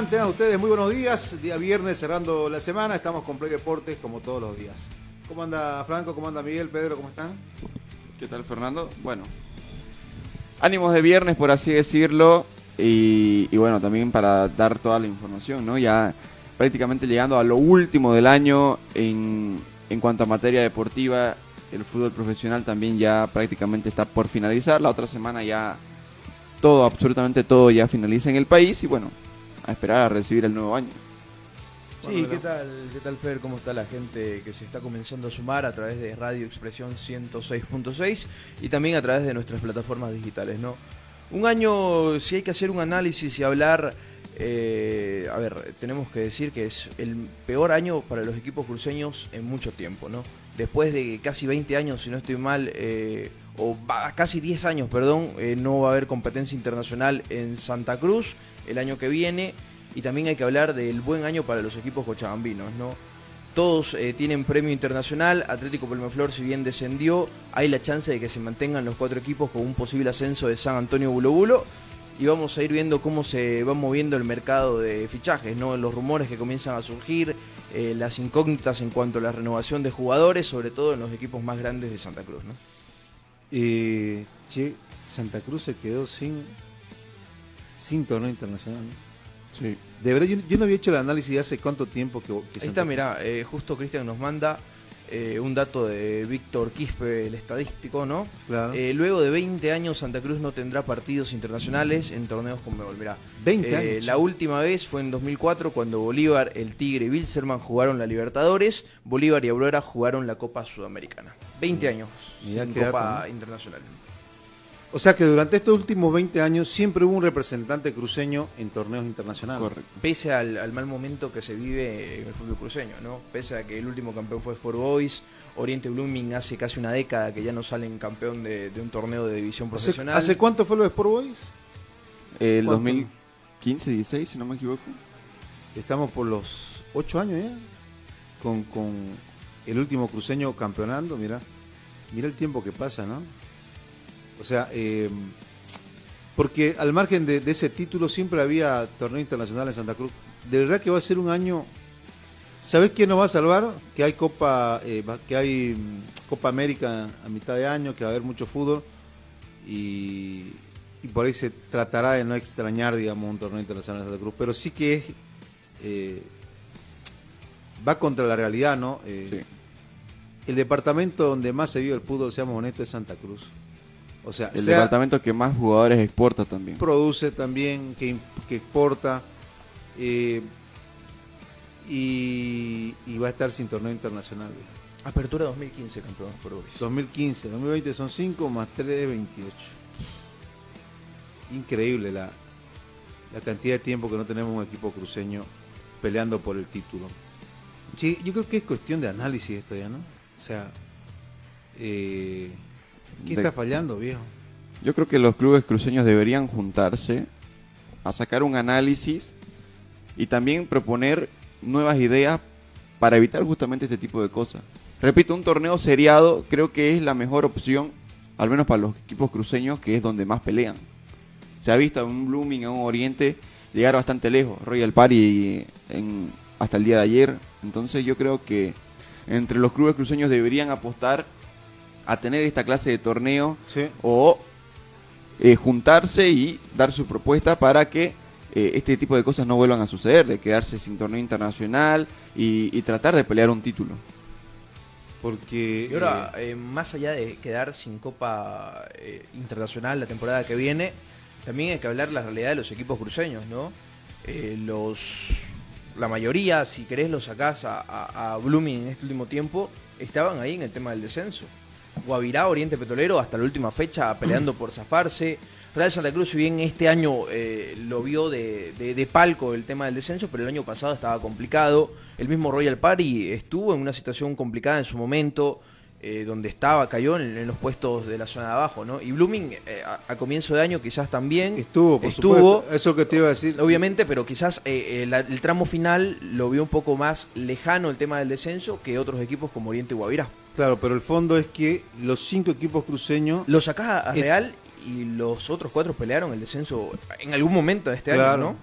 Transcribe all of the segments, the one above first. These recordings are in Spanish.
Están? Tengan ustedes muy buenos días. Día viernes cerrando la semana. Estamos con Play Deportes como todos los días. ¿Cómo anda Franco? ¿Cómo anda Miguel? Pedro, ¿cómo están? ¿Qué tal, Fernando? Bueno, ánimos de viernes, por así decirlo, y, y bueno, también para dar toda la información, ¿no? Ya prácticamente llegando a lo último del año en, en cuanto a materia deportiva, el fútbol profesional también ya prácticamente está por finalizar. La otra semana ya todo, absolutamente todo ya finaliza en el país y bueno, a esperar a recibir el nuevo año. Sí, ¿qué tal, ¿qué tal Fer? ¿Cómo está la gente que se está comenzando a sumar a través de Radio Expresión 106.6 y también a través de nuestras plataformas digitales, ¿no? Un año, si hay que hacer un análisis y hablar, eh, a ver, tenemos que decir que es el peor año para los equipos cruceños en mucho tiempo, ¿no? Después de casi 20 años, si no estoy mal, eh, o casi 10 años, perdón, eh, no va a haber competencia internacional en Santa Cruz el año que viene. Y también hay que hablar del buen año para los equipos cochabambinos, ¿no? Todos eh, tienen premio internacional, Atlético Palmaflor si bien descendió, hay la chance de que se mantengan los cuatro equipos con un posible ascenso de San Antonio Bulo Bulo y vamos a ir viendo cómo se va moviendo el mercado de fichajes, ¿no? los rumores que comienzan a surgir, eh, las incógnitas en cuanto a la renovación de jugadores, sobre todo en los equipos más grandes de Santa Cruz. ¿no? Eh, che, Santa Cruz se quedó sin, sin torneo internacional. Sí. De verdad, yo, yo no había hecho el análisis de hace cuánto tiempo que, que Ahí está, mirá, eh, justo Cristian nos manda eh, un dato de Víctor Quispe, el estadístico, ¿no? Claro. Eh, luego de 20 años, Santa Cruz no tendrá partidos internacionales en torneos con Mebol. Mirá, 20 eh, años. La última vez fue en 2004 cuando Bolívar, el Tigre y Wilserman jugaron la Libertadores, Bolívar y Aurora jugaron la Copa Sudamericana. 20 años Mirá sin qué dato, Copa ¿no? internacional. O sea que durante estos últimos 20 años siempre hubo un representante cruceño en torneos internacionales. Correcto. Pese al, al mal momento que se vive en el fútbol cruceño, ¿no? Pese a que el último campeón fue Sport Boys, Oriente Blooming hace casi una década que ya no salen campeón de, de un torneo de división ¿Hace, profesional. hace cuánto fue lo de Sport Boys? El ¿Cuánto? 2015, 16, si no me equivoco. Estamos por los 8 años ya. Con, con el último cruceño campeonando, mira. Mira el tiempo que pasa, ¿no? O sea, eh, porque al margen de, de ese título siempre había torneo internacional en Santa Cruz. De verdad que va a ser un año. ¿Sabes quién nos va a salvar? Que hay Copa, eh, que hay mm, Copa América a mitad de año, que va a haber mucho fútbol y, y por ahí se tratará de no extrañar, digamos, un torneo internacional en Santa Cruz. Pero sí que es, eh, va contra la realidad, ¿no? Eh, Sí. El departamento donde más se vive el fútbol, seamos honestos, es Santa Cruz. O sea, El sea- departamento que más jugadores exporta también. produce también, que, que exporta eh, y, y va a estar sin torneo internacional. Apertura 2015, campeón Sport Boys. 2015, 2020 son 5 más 3, 28. Increíble la, la cantidad de tiempo que no tenemos un equipo cruceño peleando por el título. Che, yo creo que es cuestión de análisis esto ya, ¿no? O sea, eh, ¿qué De- está fallando, viejo? Yo creo que los clubes cruceños deberían juntarse a sacar un análisis y también proponer nuevas ideas para evitar justamente este tipo de cosas. Repito, un torneo seriado creo que es la mejor opción, al menos para los equipos cruceños, que es donde más pelean. se ha visto a un Blooming, a un Oriente, llegar bastante lejos. Royal Party en, hasta el día de ayer. Entonces yo creo que entre los clubes cruceños deberían apostar a tener esta clase de torneo o eh, juntarse y dar su propuesta para que eh, este tipo de cosas no vuelvan a suceder, de quedarse sin torneo internacional y, tratar de pelear un título. Porque. Y ahora, eh, más allá de quedar sin Copa Internacional la temporada que viene, también hay que hablar la realidad de los equipos cruceños, ¿no? los. La mayoría, si querés, lo sacás a, a Blooming en este último tiempo, estaban ahí en el tema del descenso. Guavirá, Oriente Petrolero, hasta la última fecha peleando por zafarse. Real Santa Cruz, si bien este año eh, lo vio de, palco el tema del descenso, pero el año pasado estaba complicado. El mismo Royal Party estuvo en una situación complicada en su momento, eh, donde estaba, cayó en, los puestos de la zona de abajo, ¿no? Y Blooming eh, a, comienzo de año quizás también. Estuvo, por estuvo. Eso que te iba a decir. Obviamente, pero quizás el tramo final lo vio un poco más lejano el tema del descenso que otros equipos como Oriente y Guavirá. Claro, pero el fondo es que los cinco equipos cruceños... Lo sacás a Real y los otros cuatro pelearon el descenso en algún momento de este año, ¿no?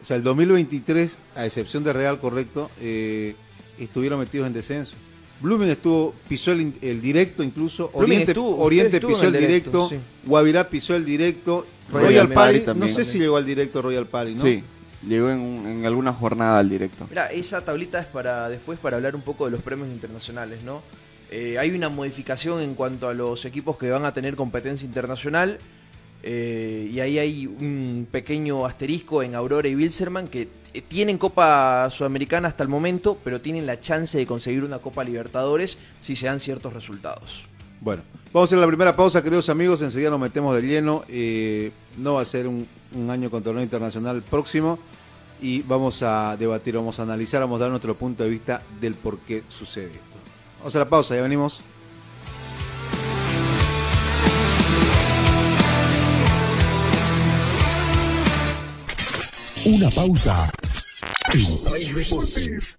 O sea, el 2023, a excepción de Real, correcto, eh, estuvieron metidos en descenso. Blooming estuvo, pisó el, directo incluso, Oriente, Oriente pisó el directo, Guavirá pisó el directo, Royal, Pali, no sé si llegó al directo Royal Pali, ¿no? Sí, llegó en, en, alguna jornada al directo. Mira, esa tablita es para después para hablar un poco de los premios internacionales, ¿no? Eh, hay una modificación en cuanto a los equipos que van a tener competencia internacional. Eh, y ahí hay un pequeño asterisco en Aurora y Wilserman que eh, tienen Copa Sudamericana hasta el momento, pero tienen la chance de conseguir una Copa Libertadores si se dan ciertos resultados. Bueno, vamos a hacer la primera pausa, queridos amigos. Enseguida nos metemos de lleno. no va a ser un, año con torneo internacional próximo. Y vamos a debatir, vamos a analizar, vamos a dar nuestro punto de vista del por qué sucede. Vamos a la pausa, ya venimos. Una pausa. En Deportes.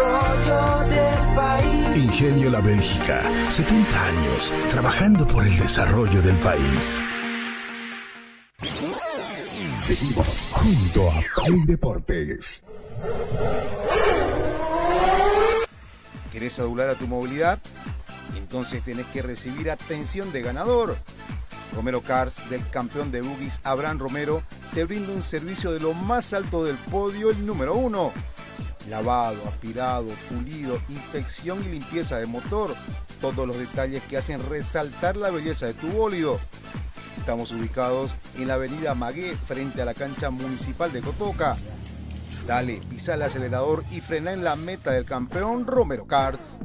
Ingenio La Bélgica, 70 años trabajando por el desarrollo del país. Seguimos junto a Play Deportes. ¿Querés adular a tu movilidad? Entonces tenés que recibir atención de ganador. Romero Cars, del campeón de boogies Abraham Romero, te brinda un servicio de lo más alto del podio, el número uno. Lavado, aspirado, pulido, inspección y limpieza de motor. Todos los detalles que hacen resaltar la belleza de tu bólido. Estamos ubicados en la avenida Magué, frente a la cancha municipal de Cotoca. Dale, pisa el acelerador y frena en la meta del campeón Romero Cars.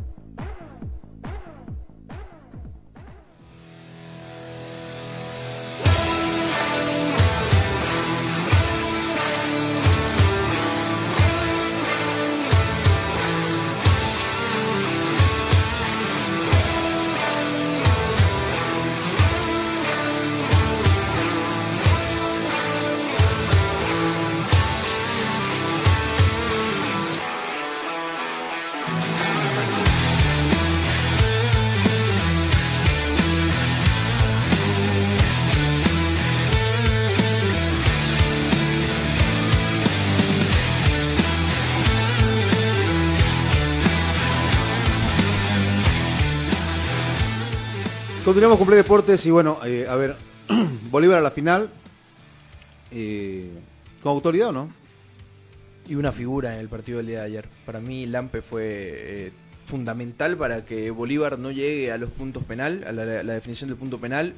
Continuamos con Play Deportes y bueno, eh, a ver, Bolívar a la final. eh, con autoridad o no. Y una figura en el partido del día de ayer. Para mí Lampe fue eh, fundamental para que Bolívar no llegue a los puntos penal, a la, definición del punto penal,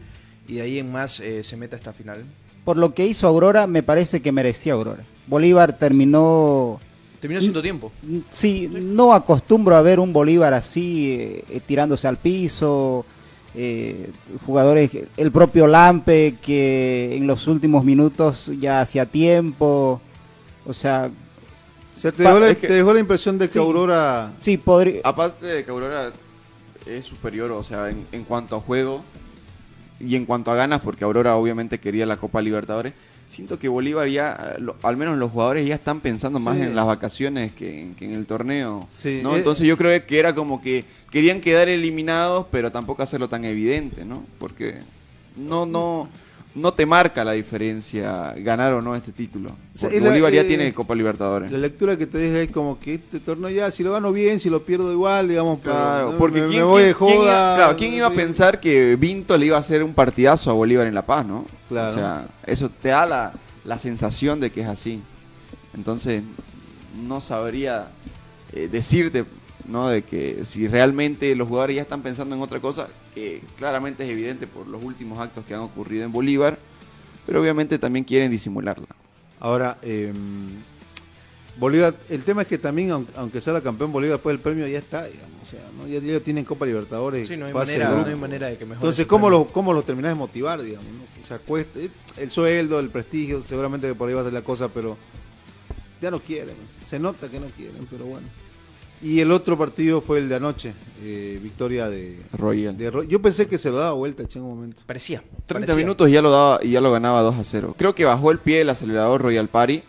y de ahí en más eh, se meta esta final. Por lo que hizo Aurora, me parece que merecía Aurora. Bolívar terminó... Terminó siendo tiempo. Sí, no acostumbro a ver un Bolívar así, tirándose al piso, eh, jugadores, el propio Lampe que en los últimos minutos ya hacía tiempo, o sea... te, dejó la, impresión de que Aurora... Sí, podría... Aparte de que Aurora es superior, o sea, en, en cuanto a juego y en cuanto a ganas, porque Aurora obviamente quería la Copa Libertadores, siento que Bolívar ya, al menos los jugadores ya están pensando más en las vacaciones que, en el torneo. ¿no? Eh, Entonces yo creo que era como que querían quedar eliminados, pero tampoco hacerlo tan evidente, ¿no? Porque no, no, no te marca la diferencia ganar o no este título. Bolívar ya eh, tiene Copa Libertadores. La lectura que te deja es como que este torneo ya, si lo gano bien, si lo pierdo igual, digamos, claro, porque me, voy de joda. ¿quién iba, claro, ¿quién iba a pensar que Vinto le iba a hacer un partidazo a Bolívar en La Paz, no? Claro. O sea, eso te da la, la sensación de que es así. Entonces, no sabría eh, decirte ¿no? De que si realmente los jugadores ya están pensando en otra cosa, que claramente es evidente por los últimos actos que han ocurrido en Bolívar, pero obviamente también quieren disimularla. Ahora, eh, Bolívar, el tema es que también, aunque sea la campeón Bolívar, después el premio ya está, digamos, o sea, ¿no? ya, ya, tienen Copa Libertadores. Sí, no hay, manera, no hay manera, de que mejore. Entonces, ¿cómo lo, ¿cómo lo terminás de motivar, digamos? O sea, cuesta, el sueldo, el prestigio, seguramente que por ahí va a ser la cosa, pero ya no quieren, se nota que no quieren, pero bueno. Y el otro partido fue el de anoche, eh, victoria de Royal. Yo pensé que se lo daba vuelta en un momento. Parecía. 30 minutos y ya lo daba y ya lo ganaba 2 a 0. Creo que bajó el pie el acelerador Royal Party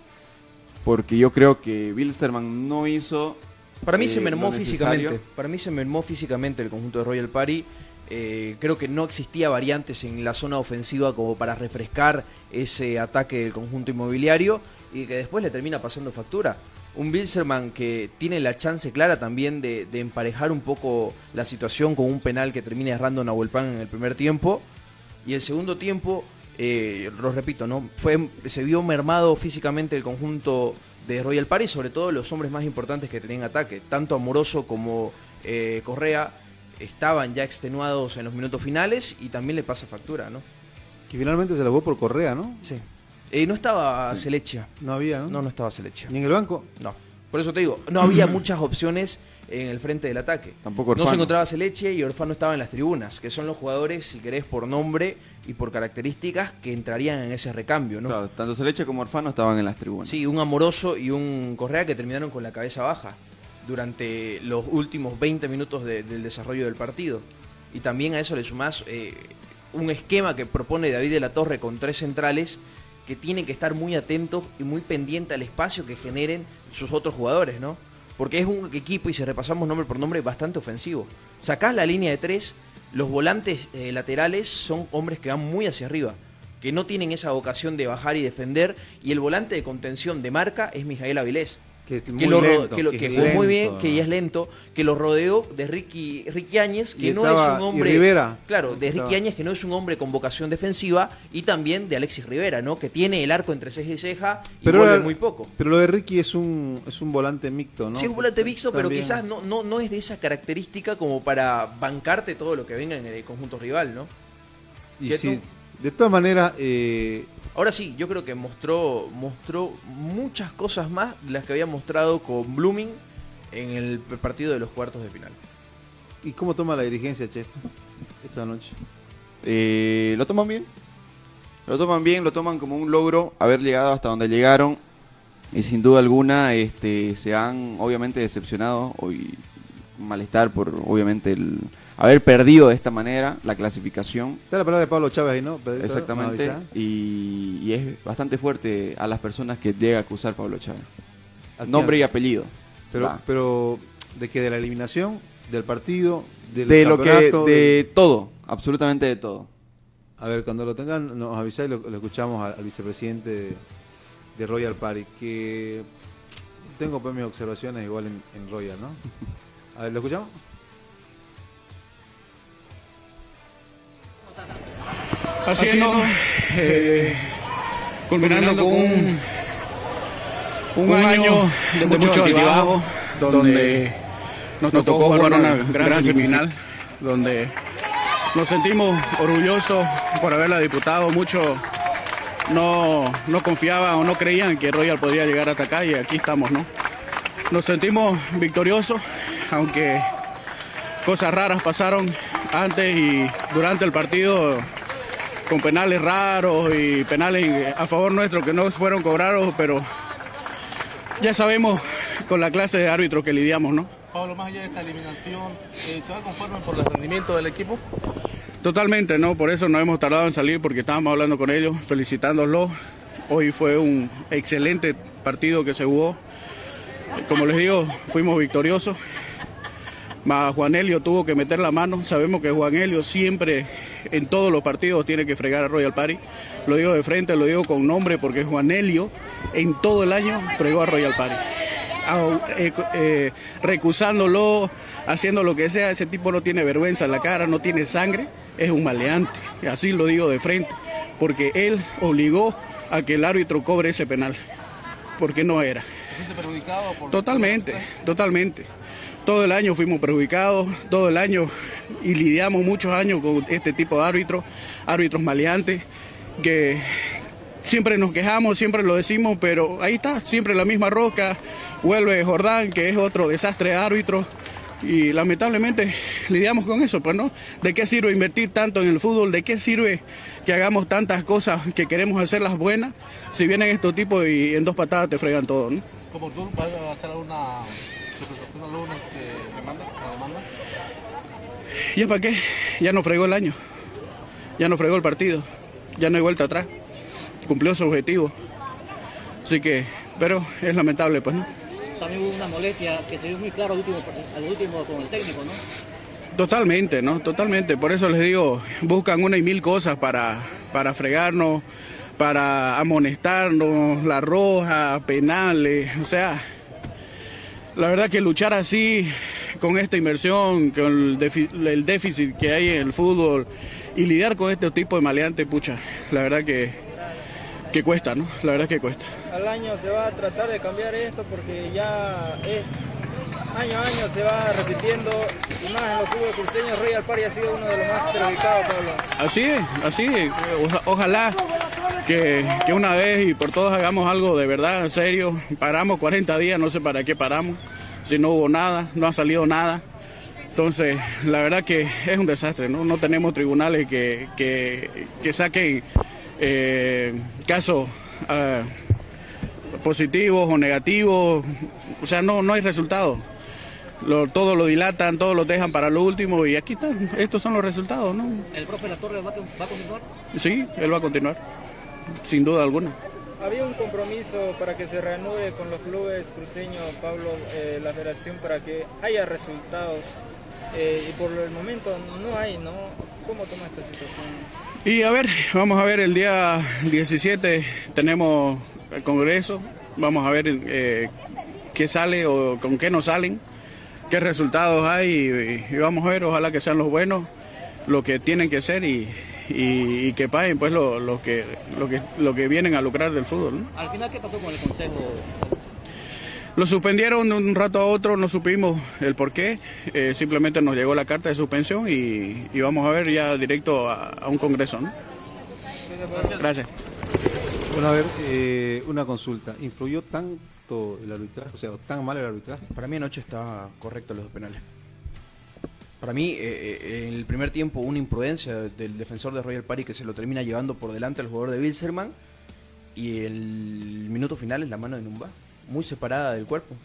porque yo creo que Bilsterman no hizo Para mí se eh, mermó físicamente. Para mí se mermó físicamente el conjunto de Royal Party. Eh, creo que no existía variantes en la zona ofensiva como para refrescar ese ataque del conjunto inmobiliario y que después le termina pasando factura un Bilzerman que tiene la chance clara también de, emparejar un poco la situación con un penal que termina errando Nahuel Pan en el primer tiempo. Y el segundo tiempo, eh, lo repito, ¿no? Fue, se vio mermado físicamente el conjunto de Royal Party, sobre todo los hombres más importantes que tenían ataque. Tanto Amoroso como eh, Correa estaban ya extenuados en los minutos finales y también le pasa factura, ¿no? Que finalmente se la jugó por Correa, ¿no? Sí. Eh, no estaba Selecha. No había, ¿no? No, no estaba Selecha. ¿Ni en el banco? No. Por eso te digo, no había muchas opciones en el frente del ataque. Tampoco No se encontraba Seleche y Orfano estaba en las tribunas, que son los jugadores, si querés, por nombre y por características que entrarían en ese recambio, ¿no? Claro, tanto Seleche como Orfano estaban en las tribunas. Sí, un Amoroso y un Correa que terminaron con la cabeza baja durante los últimos 20 minutos del desarrollo del partido. Y también a eso le sumás eh, un esquema que propone David de la Torre con tres centrales que tienen que estar muy atentos y muy pendientes al espacio que generen sus otros jugadores, ¿no? Porque es un equipo, y si repasamos nombre por nombre, bastante ofensivo. Sacás la línea de tres, los volantes eh, laterales son hombres que van muy hacia arriba, que no tienen esa vocación de bajar y defender, y el volante de contención de marca es Mijael Avilés que, lo, que, jugó muy bien, que ya es lento, que lo rodeó de Ricky, Ricky Áñez, que no es un hombre. Rivera. Claro, de Ricky Áñez, que no es un hombre con vocación defensiva, y también de Alexis Rivera, ¿no? Que tiene el arco entre ceja y ceja y pero vuelve muy poco. Pero lo de Ricky es un, es un volante mixto, ¿no? Sí, es un volante mixto, pero quizás no, no, no es de esa característica como para bancarte todo lo que venga en el conjunto rival, ¿no? Y sí, de todas maneras, eh, Ahora sí, yo creo que mostró, mostró muchas cosas más de las que había mostrado con Blooming en el partido de los cuartos de final. ¿Y cómo toma la dirigencia, Che, esta noche? Eh, lo toman bien. Lo toman bien, lo toman como un logro haber llegado hasta donde llegaron. Y sin duda alguna este, se han obviamente decepcionado y malestar por obviamente el, haber perdido de esta manera la clasificación. Está la palabra de Pablo Chávez ahí, ¿no? Exactamente. Y, es bastante fuerte a las personas que llega a acusar Pablo Chávez. Nombre y apellido. Pero, pero ¿de qué? ¿De la eliminación? ¿Del partido? Del de lo que de, todo, absolutamente de todo. A ver, cuando lo tengan, nos avisáis y lo, escuchamos al, vicepresidente de, Royal Party, que tengo pues mis observaciones igual en, en Royal, ¿no? A ver, ¿lo escuchamos? Haciendo eh, culminando con un, un, año de mucho altibajo, donde nos tocó jugar una gran semifinal, donde nos sentimos orgullosos por haberla disputado. Muchos no, no confiaban o no creían que Royal podría llegar hasta acá y aquí estamos, ¿no? Nos sentimos victoriosos, aunque cosas raras pasaron antes y durante el partido con penales raros y penales a favor nuestro que no fueron cobrados, pero ya sabemos con la clase de árbitros que lidiamos, ¿no? Pablo, más allá de esta eliminación, eh, ¿se va conforme por el rendimiento del equipo? Totalmente, ¿no? Por eso no hemos tardado en salir porque estábamos hablando con ellos, felicitándolos. Hoy fue un excelente partido que se jugó. Como les digo, fuimos victoriosos. Más Juan Helio tuvo que meter la mano. Sabemos que Juan Helio siempre en todos los partidos tiene que fregar a Royal Party. Lo digo de frente, lo digo con nombre porque Juan Helio en todo el año fregó a Royal Party. Eh, eh, recusándolo, haciendo lo que sea, ese tipo no tiene vergüenza en la cara, no tiene sangre, es un maleante. Así lo digo de frente, porque él obligó a que el árbitro cobre ese penal, porque no era. perjudicado Totalmente, totalmente todo el año fuimos perjudicados, todo el año y lidiamos muchos años con este tipo de árbitros, árbitros maleantes, que siempre nos quejamos, siempre lo decimos, pero ahí está, siempre la misma roca, vuelve Jordán, que es otro desastre de árbitro, y lamentablemente lidiamos con eso, pues no, ¿de qué sirve invertir tanto en el fútbol? ¿De qué sirve que hagamos tantas cosas que queremos hacerlas buenas si vienen estos tipos y en dos patadas te fregan todo, ¿no? Como tú vas a hacer alguna alguna demanda, demanda? ¿Ya para qué? Ya no fregó el año. Ya no fregó el partido. Ya no hay vuelta atrás. Cumplió su objetivo. Así que, pero es lamentable, pues, ¿no? También hubo una molestia que se vio muy claro al último, al último con el técnico, ¿no? Totalmente, ¿no? Totalmente. Por eso les digo, buscan una y mil cosas para, para fregarnos, para amonestarnos, la roja, penales, o sea, la verdad que luchar así, con esta inversión, con el déficit, que hay en el fútbol y lidiar con este tipo de maleantes, pucha, la verdad que, que cuesta, ¿no? La verdad que cuesta. Al año se va a tratar de cambiar esto porque ya es año a año se va repitiendo y más en los clubes cruceños Royal Party ha sido uno de los más perjudicados, Pablo. Así es, así es. ojalá que, que, una vez y por todos hagamos algo de verdad, en serio. Paramos 40 días, no sé para qué paramos, si no hubo nada, no ha salido nada. Entonces, la verdad que es un desastre, ¿no? No tenemos tribunales que, que, saquen eh, casos ah, positivos o negativos, o sea, no, no hay resultados lo, todo lo dilatan, todo lo dejan para lo último y aquí están, estos son los resultados, ¿no? ¿El profe La Torre va, a continuar? Sí, él va a continuar, sin duda alguna. Había un compromiso para que se reanude con los clubes cruceños, Pablo, eh, la federación, para que haya resultados eh, y por el momento no hay, ¿no? ¿Cómo toma esta situación? Y a ver, vamos a ver, el día 17 tenemos el Congreso, vamos a ver eh, qué sale o con qué no salen qué resultados hay y, vamos a ver, ojalá que sean los buenos, lo que tienen que ser y, que paguen pues lo, que, lo, que, lo que vienen a lucrar del fútbol. Al final, ¿qué pasó con el Consejo? Lo suspendieron de un rato a otro, no supimos el por qué, eh, simplemente nos llegó la carta de suspensión y, vamos a ver ya directo a, un congreso. ¿no? Gracias. Bueno, a ver, eh, una consulta. ¿Influyó tan el arbitraje? O sea, tan mal el arbitraje. Para mí anoche está correcto los dos penales. Para mí, eh, eh, en el primer tiempo, una imprudencia del defensor de Royal Party que se lo termina llevando por delante al jugador de Wilserman. Y el minuto final es la mano de Numba, muy separada del cuerpo.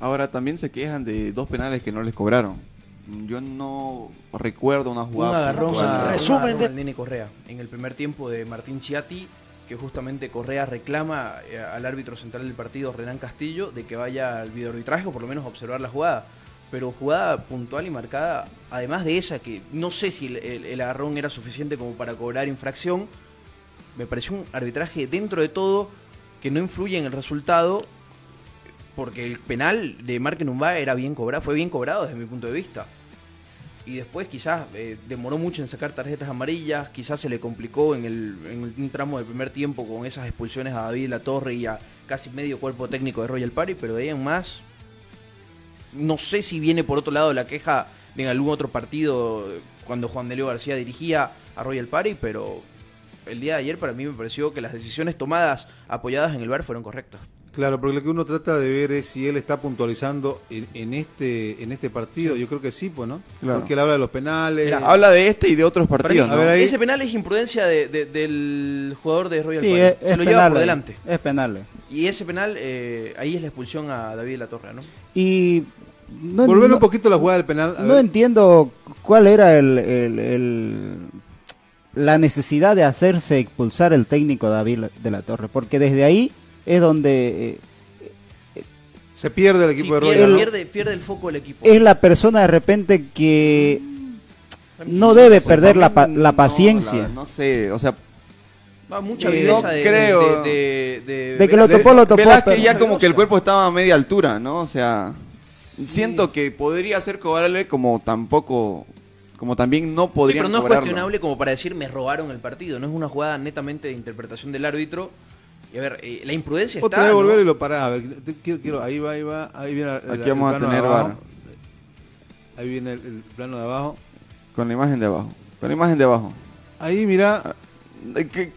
Ahora también se quejan de dos penales que no les cobraron. Yo no recuerdo una jugada. Un agarrón, a, resumen de Nene Correa. En el primer tiempo de Martín Chiati que justamente Correa reclama eh, al árbitro central del partido, Renan Castillo, de que vaya al videoarbitraje o por lo menos a observar la jugada. Pero jugada puntual y marcada, además de esa, que no sé si el, agarrón era suficiente como para cobrar infracción, me pareció un arbitraje dentro de todo que no influye en el resultado, porque el penal de Numba era bien cobrado, fue bien cobrado desde mi punto de vista. y después quizás eh, demoró mucho en sacar tarjetas amarillas, quizás se le complicó en, el, en un tramo del primer tiempo con esas expulsiones a David La Torre y a casi medio cuerpo técnico de Royal Party, pero de ahí en más, no sé si viene por otro lado la queja en algún otro partido cuando Juan de Leo García dirigía a Royal Party, pero el día de ayer para mí me pareció que las decisiones tomadas apoyadas en el VAR fueron correctas. Claro, porque lo que uno trata de ver es si él está puntualizando en, este en este partido. Yo creo que sí, pues, ¿no? Porque él habla de los penales. habla de este y de otros partidos. Ese penal es imprudencia del jugador de Royal Party. Se lo lleva por delante. Es penal. Y ese penal, eh, ahí es la expulsión a David La Torre, ¿no? Y no, Volver un poquito a la jugada del penal. no entiendo cuál era el, la necesidad de hacerse expulsar el técnico David de la Torre, porque desde ahí es donde eh, se pierde el equipo de Royal. Pierde, el foco del equipo. Es la persona de repente que no debe perder la, la paciencia. No, sé, o sea, mucha eh, viveza de, creo. De, que lo topó, lo topó. que ya como que el cuerpo estaba a media altura, ¿no? O sea, siento que podría ser cobrable como tampoco como también no podría pero no es cuestionable como para decir me robaron el partido, no es una jugada netamente de interpretación del árbitro y a ver, eh, la imprudencia Otra está. Otra vez volver y lo pará. A ver, quiero, quiero, ahí va, ahí va. Ahí viene Aquí vamos a tener Ahí viene el, plano de abajo. Con la imagen de abajo. Con la imagen de abajo. Ahí, mira. Ah, que,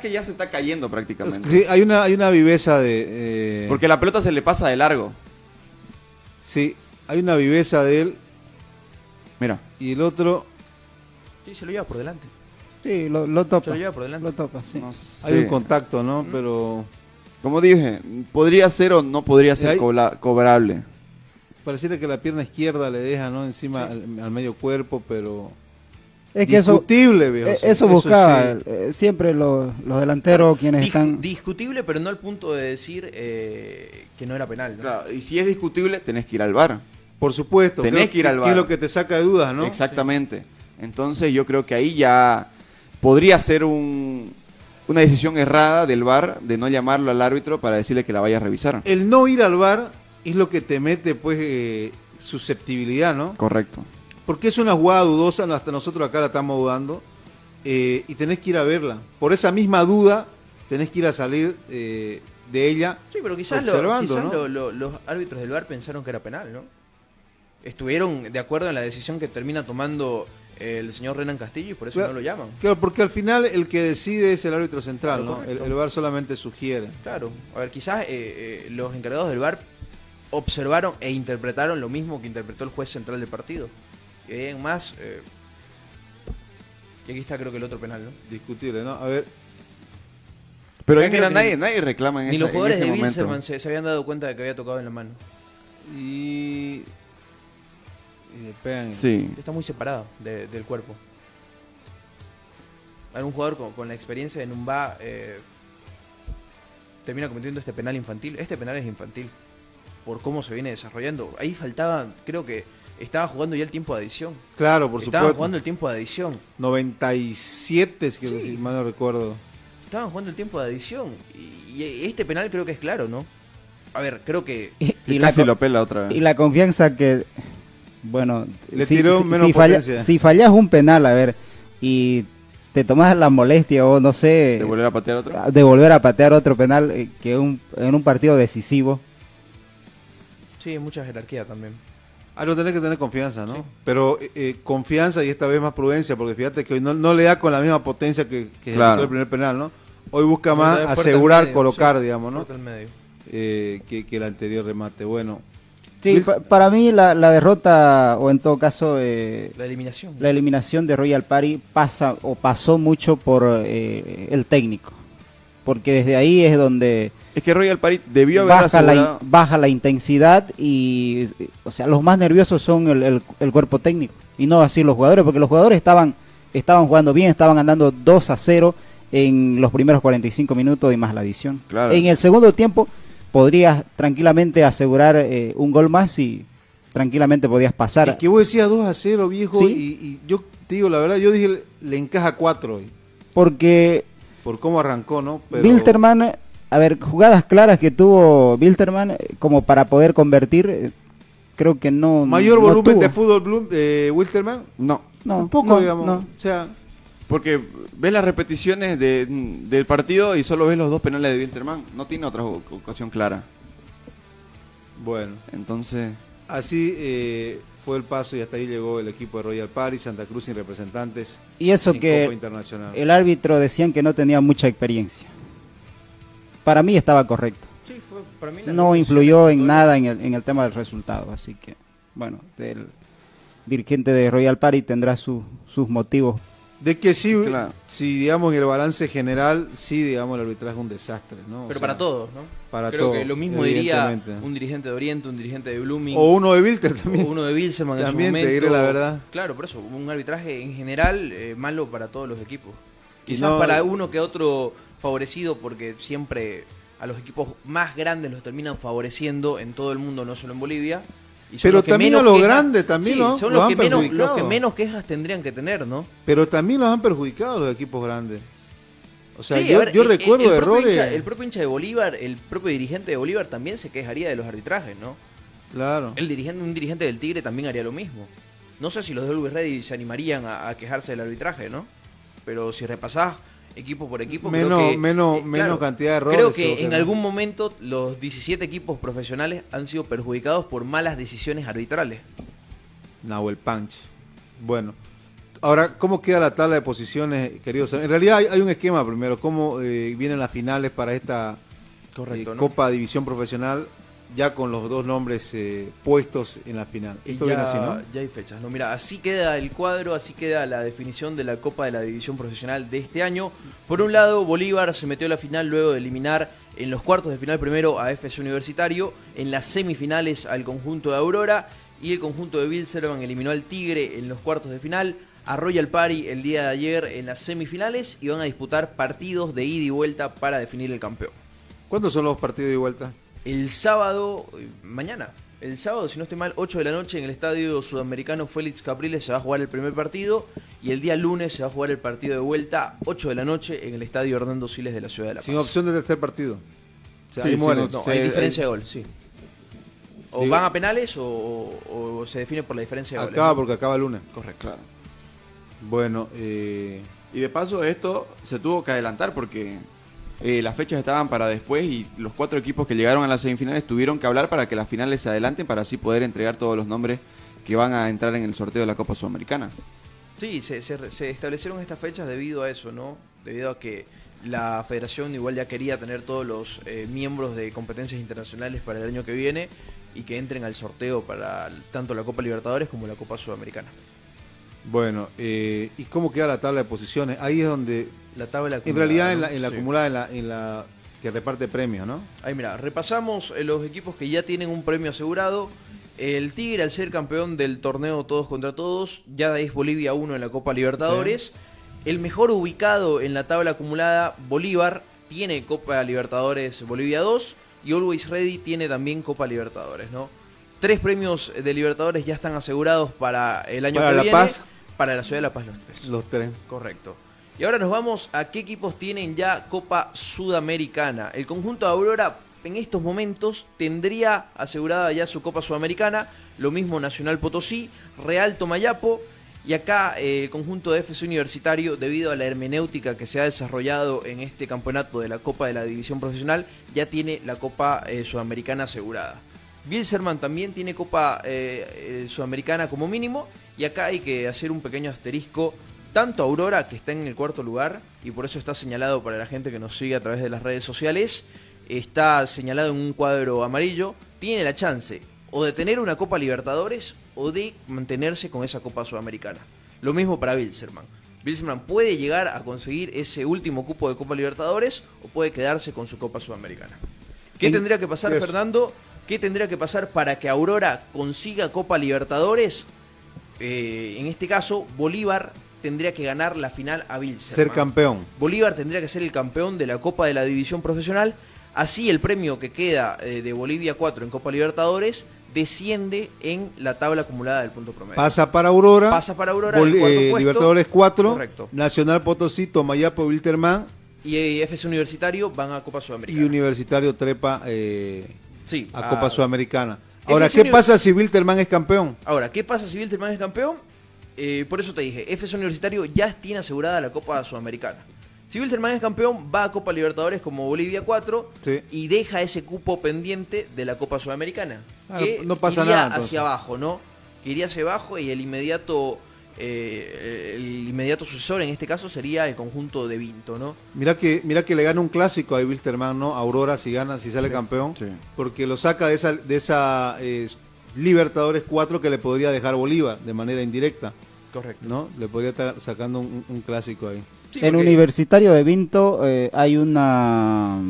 que ya se está cayendo prácticamente. Sí, hay una, hay una viveza de. Eh, Porque la pelota se le pasa de largo. Sí, hay una viveza de él. Mira. Y el otro. Sí, se lo lleva por delante. Sí, lo, lo topa. Se lo lleva por delante. Lo topa, sí. Hay un contacto, ¿no? Pero... Como dije, podría ser o no podría ser cobrable. Pareciera que la pierna izquierda le deja, ¿no? Encima al, medio cuerpo, pero... Es que discutible, eso, viejo, eso buscaba eh, siempre los, delanteros quienes están... Discutible, pero no al punto de decir eh, que no era penal. Claro, y si es discutible, tenés que ir al bar. Por supuesto. Tenés que ir al bar. Que es lo que te saca de dudas, ¿no? Exactamente. Entonces yo creo que ahí ya podría ser un, una decisión errada del VAR de no llamarlo al árbitro para decirle que la vaya a revisar. El no ir al VAR es lo que te mete pues eh, susceptibilidad, ¿no? Correcto. Porque es una jugada dudosa, hasta nosotros acá la estamos dudando, eh, y tenés que ir a verla. Por esa misma duda tenés que ir a salir eh, de ella. Sí, pero quizás, los árbitros del VAR pensaron que era penal, ¿no? Estuvieron de acuerdo en la decisión que termina tomando el señor Renan Castillo y por eso no lo llaman. Claro, porque al final el que decide es el árbitro central, ¿no? El, VAR solamente sugiere. Claro, a ver, quizás eh, eh, los encargados del VAR observaron e interpretaron lo mismo que interpretó el juez central del partido. Y en más, eh, y aquí está creo que el otro penal, ¿no? Discutible, ¿no? A ver. Pero mira, nadie, nadie reclama en Ni los jugadores de Wilserman se, se habían dado cuenta de que había tocado en la mano. Y Sí. Está muy separado del cuerpo. Algún jugador con, la experiencia en un va eh, termina cometiendo este penal infantil. Este penal es infantil por cómo se viene desarrollando. Ahí faltaba, creo que estaba jugando ya el tiempo de adición. Claro, por supuesto. Estaban jugando el tiempo de adición. 97, es que si mal no recuerdo. Estaban jugando el tiempo de adición. Y, este penal creo que es claro, ¿no? A ver, creo que... Y, casi lo pela otra vez. Y la confianza que bueno, le si, tiró menos potencia. si fallas un penal, a ver, y te tomas la molestia o no sé... ¿De volver a patear otro? De volver a patear otro penal eh, que un, en un partido decisivo. Sí, mucha jerarquía también. Ah, no tenés que tener confianza, ¿no? Pero eh, eh, confianza y esta vez más prudencia, porque fíjate que hoy no, le da con la misma potencia que, que el primer penal, ¿no? Hoy busca más asegurar, colocar, digamos, ¿no? que, que el anterior remate. Bueno, Sí, para mí la, derrota, o en todo caso... Eh, la eliminación. La eliminación de Royal Party pasa o pasó mucho por eh, el técnico. Porque desde ahí es donde... Es que Royal Party debió haber baja la, baja la intensidad y... O sea, los más nerviosos son el, el, cuerpo técnico. Y no así los jugadores, porque los jugadores estaban, estaban jugando bien, estaban andando 2 a 0 en los primeros 45 minutos y más la adición. En el segundo tiempo podrías tranquilamente asegurar eh, un gol más y tranquilamente podías pasar. Es que vos decías 2 a 0, viejo, y, yo te digo la verdad, yo dije, le encaja 4 hoy. Porque... Por cómo arrancó, ¿no? Pero... a ver, jugadas claras que tuvo Wilterman eh, como para poder convertir, eh, creo que no. ¿Mayor no volumen tuvo. de fútbol Blum, eh, Wilterman? No. No, Tampoco, no, digamos. no. O sea, Porque ves las repeticiones de- del partido y solo ves los dos penales de Wilterman. No tiene otra ocasión clara. bueno. Entonces, Así eh, fue el paso y hasta ahí llegó el equipo de Royal Party, Santa Cruz sin representantes Y eso en que Copa Internacional. el árbitro decían que no tenía mucha experiencia. Para mí estaba correcto. Sí, fue para mí la No influyó en nada en el, en el tema del resultado. Así que, bueno, el dirigente de Royal Party tendrá su- sus motivos. De que sí, Claro. sí, digamos, en el balance general, sí, digamos, el arbitraje es un desastre, ¿no? O Pero sea, para todos, ¿no? Para Creo todos, que lo mismo diría un dirigente de Oriente, un dirigente de Blooming. O uno de Wilter también. o uno de Bilseman en su También te diré la verdad. Claro, por eso, un arbitraje en general eh, malo para todos los equipos. Quizás no- para uno que otro favorecido porque siempre a los equipos más grandes los terminan favoreciendo en todo el mundo, no solo en Bolivia. Y son Pero los que también a los quejas- grandes también Sí, lo- son lo los han que, menos, los que menos quejas tendrían que tener, ¿no? Pero también los han perjudicado los equipos grandes. O sea, Sí, yo, a ver, yo el- recuerdo el, errores. hincha- el propio hincha de Bolívar, el propio dirigente de Bolívar también se quejaría de los arbitrajes, ¿no? Claro. El dirigente, un dirigente del Tigre también haría lo mismo. No sé si los de Luis Ready se animarían a, a quejarse del arbitraje, ¿no? Pero si repasás equipo por equipo, creo Menos- que, menos- eh, menos cantidad de errores, Creo que en algún momento los 17 equipos profesionales han sido perjudicados por malas decisiones arbitrales. Nahuel Punch. Bueno, ahora, ¿cómo queda la tabla de posiciones, queridos? En realidad hay, hay un esquema primero, cómo eh, vienen las finales para esta Correcto, eh, ¿no? Copa División Profesional, ya con los dos nombres eh, puestos en la final. Esto ya, viene así, ¿no? ya hay fechas. No, mira, así queda el cuadro, así queda la definición de la Copa de la División Profesional de este año. Por un lado, Bolívar se metió a la final luego de eliminar en los cuartos de final primero a FC Universitario, en las semifinales al conjunto de Aurora y el conjunto de Bilzerban eliminó al Tigre en los cuartos de final. A Royal Party el día de ayer en las semifinales y van a disputar partidos de ida y vuelta para definir el campeón. ¿Cuándo son los partidos de vuelta? El sábado, eh, mañana, el sábado, si no estoy mal, 8 de la noche en el estadio sudamericano Félix Capriles se va a jugar el primer partido y el día lunes se va a jugar el partido de vuelta, 8 de la noche en el estadio Hernando Siles de la ciudad de La Paz. Sin opción de tercer partido. O sea, Sí, ahí muere. No, hay hay- diferencia de gol, sí. O Digo- van a penales o, o- o se define por la diferencia de goles. Acaba porque acaba el lunes. Correcto. claro. Bueno, eh, Y de paso esto se tuvo que adelantar porque eh, las fechas estaban para después y los cuatro equipos que llegaron a las semifinales tuvieron que hablar para que las finales se adelanten para así poder entregar todos los nombres que van a entrar en el sorteo de la Copa Sudamericana. Sí, se, se- se establecieron estas fechas debido a eso, ¿no? Debido a que la federación igual ya quería tener todos los eh, miembros de competencias internacionales para el año que viene y que entren al sorteo para tanto la Copa Libertadores como la Copa Sudamericana. bueno eh, ¿y cómo queda la tabla de posiciones? Ahí es donde, La tabla en realidad, en la, en la Sí. acumulada, en la, en la que reparte premios, ¿no? Ahí mira, repasamos eh, los equipos que ya tienen un premio asegurado. El Tigre, al ser campeón del torneo Todos contra Todos, ya es Bolivia 1 en la Copa Libertadores. El mejor ubicado en la tabla acumulada, Bolívar, tiene Copa Libertadores Bolivia 2 y Always Ready tiene también Copa Libertadores, ¿no? Tres premios de Libertadores ya están asegurados para el año Para que La viene. Paz. Para la ciudad de La Paz los tres. Los tres. Correcto. Y ahora nos vamos a qué equipos tienen ya Copa Sudamericana. El conjunto de Aurora en estos momentos tendría asegurada ya su Copa Sudamericana. Lo mismo Nacional Potosí, Real Tomayapo. Y acá eh, el conjunto de FC Universitario, debido a la hermenéutica que se ha desarrollado en este campeonato de la Copa de la División Profesional, ya tiene la Copa eh, Sudamericana asegurada. Bilzerman también tiene Copa eh, Sudamericana como mínimo. Y acá hay que hacer un pequeño asterisco. Tanto Aurora, que está en el cuarto lugar, y por eso está señalado para la gente que nos sigue a través de las redes sociales, está señalado en un cuadro amarillo, tiene la chance o de tener una Copa Libertadores o de mantenerse con esa Copa Sudamericana. Lo mismo para Bilzerman. Bilzerman puede llegar a conseguir ese último cupo de Copa Libertadores o puede quedarse con su Copa Sudamericana. ¿Qué En- tendría que pasar. Fernando? ¿Qué tendría que pasar para que Aurora consiga Copa Libertadores? Eh, en este caso, Bolívar tendría que ganar la final a Bilzerman. Ser campeón. Bolívar tendría que ser el campeón de la Copa de la División Profesional. Así el premio que queda eh, de Bolivia 4 en Copa Libertadores desciende en la tabla acumulada del punto promedio. Pasa para Aurora. Pasa para Aurora, Bol- eh, puesto. Libertadores 4. Correcto. Nacional Potosí, Tomayapo, Wilterman. Y eh, FC Universitario van a Copa Y Sudamericana. Universitario trepa eh, Sí, a a- Copa Sudamericana. Ahora, ¿qué pasa si Wilterman es campeón? Ahora, ¿qué pasa si Wilterman es campeón? Eh, por eso te dije, FC Universitario ya tiene asegurada la Copa Sudamericana. Si Wilterman es campeón, va a Copa Libertadores como Bolivia 4 Sí. y deja ese cupo pendiente de la Copa Sudamericana. Claro, que no pasa iría nada, entonces. hacia abajo, ¿no? Que iría hacia abajo y el inmediato eh, el inmediato sucesor en este caso sería el conjunto de Vinto, ¿no? Mira que, mira que le gana un clásico a Wilterman, ¿no? Aurora si gana, si sale campeón, Sí. porque lo saca de esa, de esa eh, Libertadores 4 que le podría dejar Bolívar de manera indirecta, Correcto. ¿no? Le podría estar sacando un, un clásico ahí. Sí, En porque- Universitario de Vinto eh, hay una,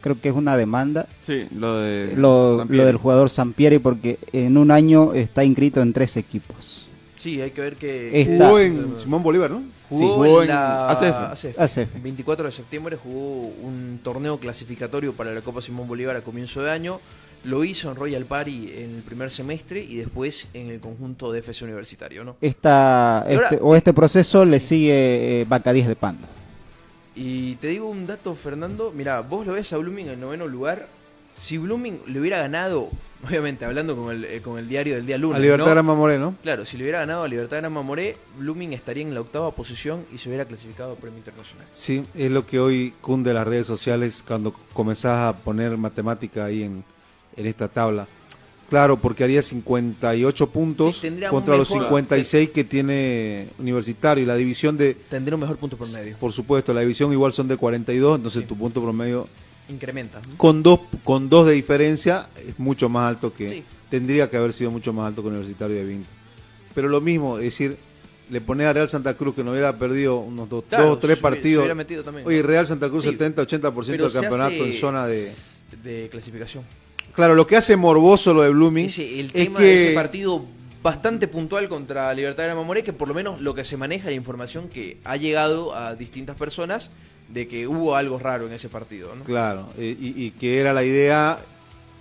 creo que es una demanda, Sí, lo de lo, del jugador Sampieri, porque en un año está inscrito en tres equipos. Sí, hay que ver que... Jugó en Simón Bolívar, ¿no? Jugó, jugó en en la ACF. ACF. 24 de septiembre jugó un torneo clasificatorio para la Copa Simón Bolívar a comienzo de año. Lo hizo en Royal Party en el primer semestre y después en el conjunto de FC Universitario, ¿no? Esta, ahora- este, o este proceso le sigue eh, Bacadíes de Pando. Y te digo un dato, Fernando. Mira, vos lo ves a Blooming en el noveno lugar. Si Blooming le hubiera ganado, obviamente hablando con el, eh, con el diario del día lunes, A Libertad ¿no? Grama Moreno. Claro, si le hubiera ganado a Libertad de Mamoré, Blooming estaría en la octava posición y se hubiera clasificado al Premio Internacional. Sí, es lo que hoy cunde las redes sociales cuando comenzás a poner matemática ahí en, en esta tabla. Claro, porque haría 58 puntos Sí, contra los mejor- 56 que tiene Universitario y la división de, Tendría un mejor punto por medio. por supuesto, la división igual son de 42, entonces Sí. tu punto promedio Incrementa. ¿no? con dos con dos de diferencia es mucho más alto que Sí. tendría que haber sido mucho más alto que Universitario de 20. Pero lo mismo, es decir, le pones a Real Santa Cruz que no hubiera perdido unos dos, Claro, dos o tres se partidos. hubiera metido también. Oye, Real Santa Cruz Sí, 70-80% Pero del campeonato en zona de... de clasificación. Claro, lo que hace morboso lo de Blooming Ese, el es tema que... de ese partido bastante puntual contra Libertad de Mamoré, que por lo menos lo que se maneja la información que ha llegado a distintas personas de que hubo algo raro en ese partido, ¿no? Claro, eh, y, y que era la idea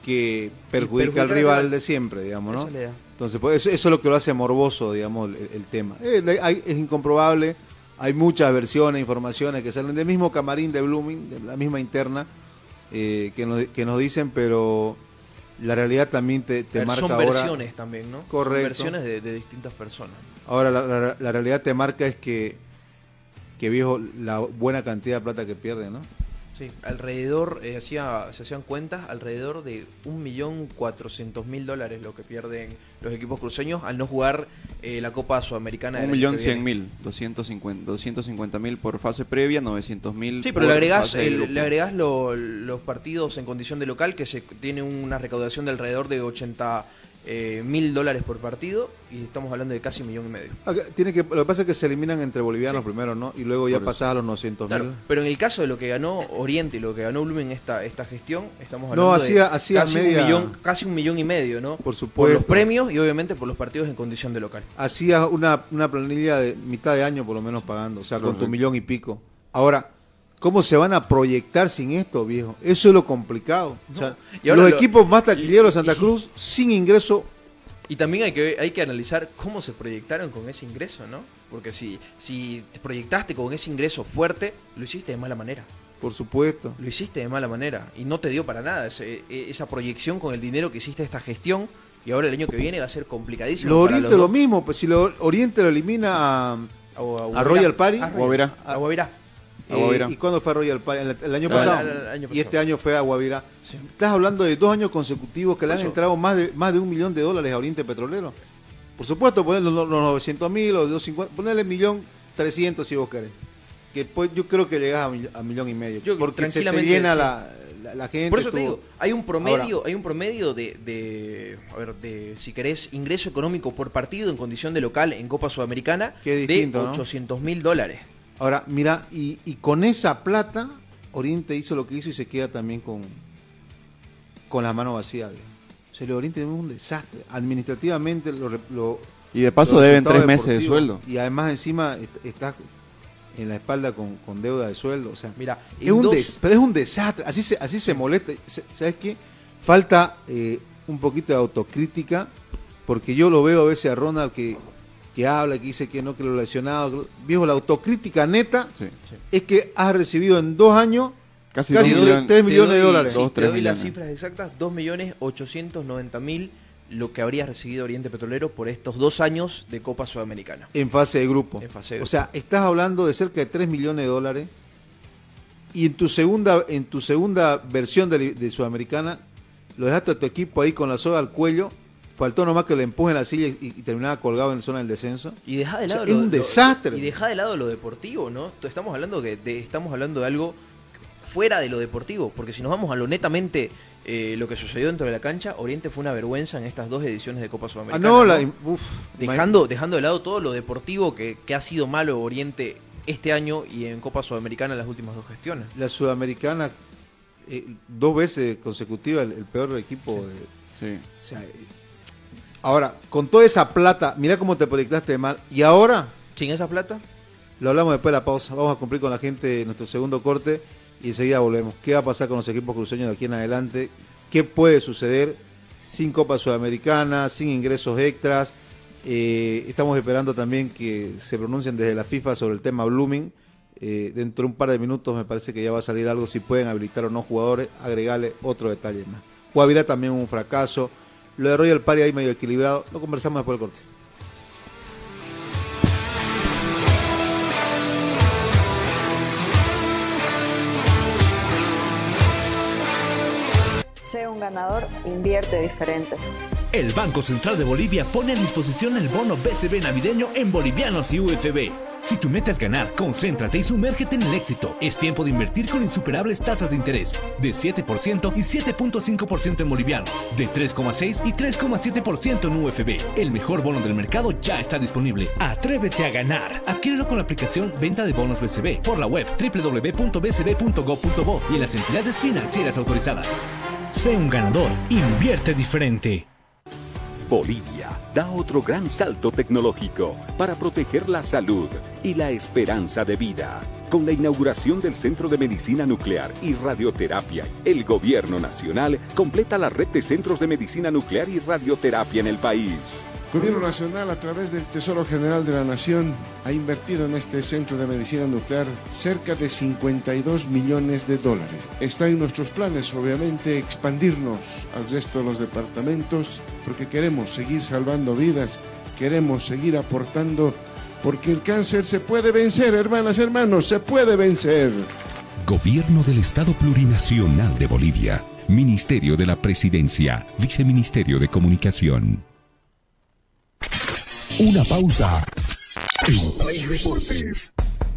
que perjudica al al rival de siempre, digamos, ¿no? Es. Entonces, pues, eso, eso es lo que lo hace morboso, digamos, el, el tema. Eh, le- hay- es incomprobable, hay muchas versiones, informaciones que salen del mismo camarín de Blooming, de la misma interna, eh, que, nos, que nos dicen, pero la realidad también te, te ver, marca Son ahora... versiones también, ¿no? Son Correcto. versiones de, de distintas personas. Ahora, la, la- la realidad te marca es que, que viejo, la buena cantidad de plata que pierde, ¿no? Sí, alrededor, eh, hacía, se hacían cuentas, alrededor de 1.400.000 dólares lo que pierden los equipos cruceños al no jugar eh, la Copa Sudamericana. del Un año millón que cien viene. mil, 250 250 mil por fase previa, 900 mil Sí, pero le agregás, el- le agregás lo- los partidos en condición de local, que se tiene una recaudación de alrededor de 80 eh, mil dólares por partido, y estamos hablando de casi un millón y medio. Tiene que, lo que pasa es que se eliminan entre bolivianos primero, ¿no? Y luego ya Por pasás a los 900 mil. Claro, pero en el caso de lo que ganó Oriente y lo que ganó Blumen esta, esta gestión, estamos hablando No, de hacía- casi, media- un millón, casi un millón y medio, ¿no? Por Por supuesto. los premios y obviamente por los partidos en condición de local. Hacías una, una planilla de mitad de año por lo menos pagando, o sea, con tu millón y pico. Ahora, ¿cómo se van a proyectar sin esto, viejo? Eso es lo complicado. O sea, Y ahora los lo- equipos más taquilleros de Santa y- Cruz sin ingreso, Y también hay que, hay que analizar cómo se proyectaron con ese ingreso, ¿no? Porque si, si te proyectaste con ese ingreso fuerte, lo hiciste de mala manera. por supuesto. Lo hiciste de mala manera y no te dio para nada ese- e- esa proyección con el dinero que hiciste esta gestión y ahora el año que viene va a ser complicadísimo. Lo para Oriente los lo dos. mismo, pues si lo Oriente lo elimina a, A, a Royal Party. A Guavirá. A Guavirá. Eh, ¿Y cuándo fue a Royal Party? El, el año pasado. el- el año Y este año fue a Guavirá. Sí. Estás hablando de dos años consecutivos que le han entrado más de, más de un millón de dólares a Oriente Petrolero. Por supuesto, poner los, los 900 mil o 250, ponerle millón 300 si vos querés. Que pues yo creo que llegas a, a millón y medio. Yo porque se te tranquilamente, llena la, la, la gente. Por eso te digo, hay un promedio, Ahora- hay un promedio de, de, a ver, de, si querés, ingreso económico por partido en condición de local en Copa Sudamericana Qué distinto, de ¿no? 800 mil dólares. Ahora, mira, y, y con esa plata, Oriente hizo lo que hizo y se queda también con, con la mano vacía. viejo. O sea, el Oriente es un desastre. Administrativamente lo, lo, Y de paso deben tres meses de sueldo. Y además encima est- estás en la espalda con, con deuda de sueldo. O sea, Mira, es un, dos- des- pero es un desastre. Así se, así se molesta. ¿Sabes qué? Falta eh, un poquito de autocrítica. Porque yo lo veo a veces a Ronald que, que habla, que dice que no, que lo lesionado. Viejo, la autocrítica neta Sí. es que has recibido en dos años Casi, Casi 3 millones de dólares. Sí, te doy las cifras exactas, 2.890.000 lo que habría recibido Oriente Petrolero por estos dos años de Copa Sudamericana. En fase de grupo. En fase de grupo. O sea, estás hablando de cerca de 3 millones de dólares y en tu segunda, en tu segunda versión de, Sudamericana lo dejaste a tu equipo ahí con la soga al cuello faltó nomás que le empujen la silla y, terminaba colgado en la zona del descenso. Y deja de lado es un desastre. Y deja de lado lo deportivo, ¿no? Estamos hablando de, estamos hablando de algo fuera de lo deportivo, porque si nos vamos a lo netamente eh, lo que sucedió dentro de la cancha, Oriente fue una vergüenza en estas dos ediciones de Copa Sudamericana. Ah, no, la, dejando, dejando de lado todo lo deportivo que, que ha sido malo Oriente este año y en Copa Sudamericana en las últimas dos gestiones. La Sudamericana, eh, dos veces consecutiva, el, peor equipo. De, sí. Eh, ahora, con toda esa plata, mira cómo te proyectaste mal. ¿Y ahora? ¿Sin esa plata? Lo hablamos después de la pausa. Vamos a cumplir con la gente nuestro segundo corte y enseguida volvemos. ¿Qué va a pasar con los equipos cruceños de aquí en adelante? ¿Qué puede suceder sin Copa Sudamericana, sin ingresos extras? Eh, estamos esperando también que se pronuncien desde la FIFA sobre el tema Blooming. Eh, dentro de un par de minutos me parece que ya va a salir algo si pueden habilitar o no jugadores, agregarle otro detalle más. Guavirá también un fracaso. Lo de Royal Party ahí medio equilibrado. Lo conversamos después del corte. Sea un ganador, invierte diferente. El Banco Central de Bolivia pone a disposición el bono BCB navideño en bolivianos y UFB. Si tu meta es ganar, concéntrate y sumérgete en el éxito. Es tiempo de invertir con insuperables tasas de interés de 7% y 7.5% en bolivianos, de 3,6 y 3,7% en UFB. El mejor bono del mercado ya está disponible. Atrévete a ganar. Adquiérelo con la aplicación Venta de Bonos BCB por la web www.bcb.gov.bo y en las entidades financieras autorizadas. Sé un ganador. Invierte diferente. Bolivia da otro gran salto tecnológico para proteger la salud y la esperanza de vida. Con la inauguración del Centro de Medicina Nuclear y Radioterapia, el Gobierno Nacional completa la red de centros de medicina nuclear y radioterapia en el país Gobierno Nacional, a través del Tesoro General de la Nación, ha invertido en este centro de medicina nuclear cerca de 52 millones de dólares. Está en nuestros planes, obviamente, expandirnos al resto de los departamentos, porque queremos seguir salvando vidas, queremos seguir aportando, porque el cáncer se puede vencer, hermanas, hermanos, se puede vencer. Gobierno del Estado Plurinacional de Bolivia. Ministerio de la Presidencia, Viceministerio de Comunicación. Una pausa. En Play Deportes.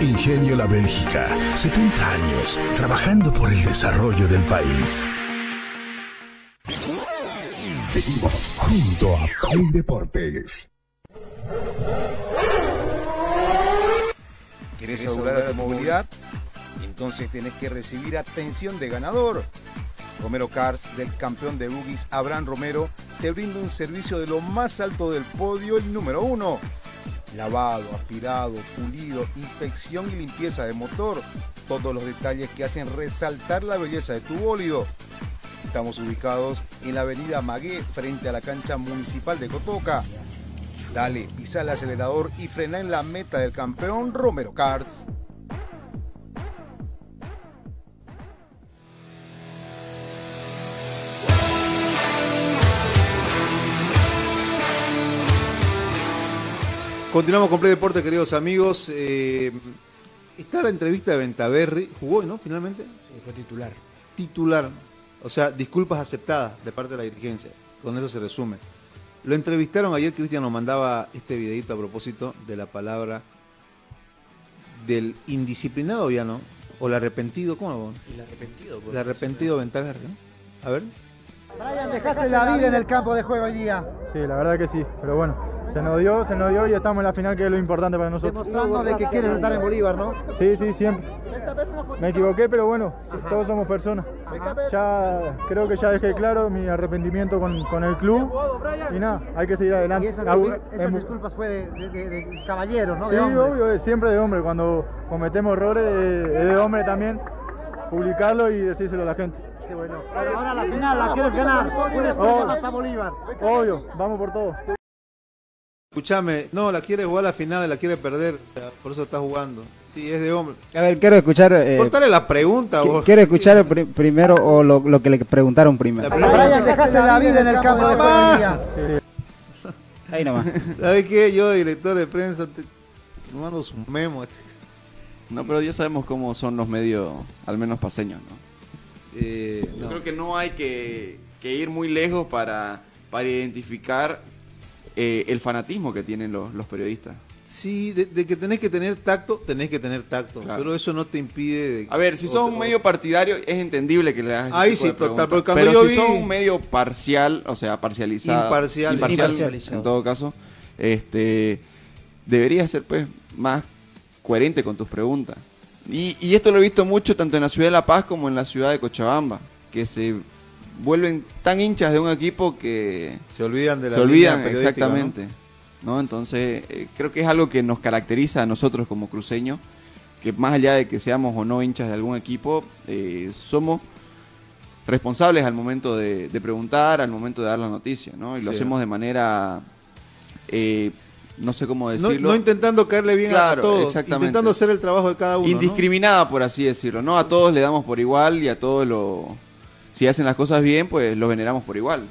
Ingenio La Bélgica, 70 años trabajando por el desarrollo del país. Seguimos junto a Play Deportes. ¿Quieres asegurar tu movilidad? Entonces tienes que recibir atención de ganador. Romero Cars, del campeón de boogies Abraham Romero, te brinda un servicio de lo más alto del podio, el número uno lavado, aspirado, pulido, inspección y limpieza de motor. Todos los detalles que hacen resaltar la belleza de tu bólido. Estamos ubicados en la avenida Magué, frente a la cancha municipal de Cotoca. Dale, pisa el acelerador y frena en la meta del campeón Romero Cars. Continuamos con Play Deporte, queridos amigos. Eh, está la entrevista de Ventaverri. ¿Jugó, no? Finalmente. Sí, fue titular. Titular. O sea, disculpas aceptadas de parte de la dirigencia. Con eso se resume. Lo entrevistaron ayer, Cristian nos mandaba este videito a propósito de la palabra del indisciplinado ya, ¿no? O el arrepentido, ¿cómo? El arrepentido. El arrepentido Ventaverri, ¿no? A ver. Brian, dejaste la vida en el campo de juego hoy día. Sí, la verdad que sí, pero bueno, se nos dio, se nos dio y estamos en la final que es lo importante para nosotros. Demostrando de que quieres estar en Bolívar, ¿no? Sí, sí, siempre. Me equivoqué, pero bueno, todos somos personas. Ya creo que ya dejé claro mi arrepentimiento con, con el club y nada, hay que seguir adelante. Y esas, disculpas fue de, de, de- de caballero, ¿no? Sí, obvio, siempre de hombre. Cuando cometemos errores, eh, es de hombre también. Publicarlo y decírselo a la gente. Qué bueno. Ahora la final la quieres ganar. Un esfuerzo hasta Bolívar. Obvio, vamos por todo. Escúchame, no, la quiere jugar a la final y la quiere perder. o sea, por eso está jugando. Sí, es de hombre. A ver, quiero escuchar. eh, Cortale la pregunta, qui- vos. quiero escuchar pri- primero o lo, lo que le preguntaron primero. Brian, dejaste la vida en el campo de. Ahí nomás. ¿Sabes qué? Yo, director de prensa, te, te mando su memo. este. No, pero ya sabemos cómo son los medios, al menos paseños, ¿no? Eh, Yo no. creo que no hay que, que ir muy lejos para, para identificar eh, el fanatismo que tienen los, los periodistas. Sí, de, de que tenés que tener tacto, tenés que tener tacto. Claro. Pero eso no te impide. de- A ver, si son un medio partidario, es entendible que le hagas Ahí sí, total, pero cuando Pero yo si vi- son un medio parcial, o sea, parcializado, Imparcial. imparcial, Imparcializado. en todo caso, este, deberías ser pues más coherente con tus preguntas. Y, y esto lo he visto mucho tanto en la ciudad de La Paz como en la ciudad de Cochabamba, que se vuelven tan hinchas de un equipo que Se olvidan de la se olvidan exactamente. ¿no? Entonces, eh, creo que es algo que nos caracteriza a nosotros como cruceños, que más allá de que seamos o no hinchas de algún equipo, eh, somos responsables al momento de, de preguntar, al momento de dar la noticia, ¿no? Y lo hacemos de manera, eh, no sé cómo decirlo, no intentando caerle bien a- todos, intentando hacer el trabajo de cada uno. ¿no? indiscriminada, por así decirlo, ¿no? A todos le damos por igual y a todos lo... Si hacen las cosas bien, pues los veneramos por igual.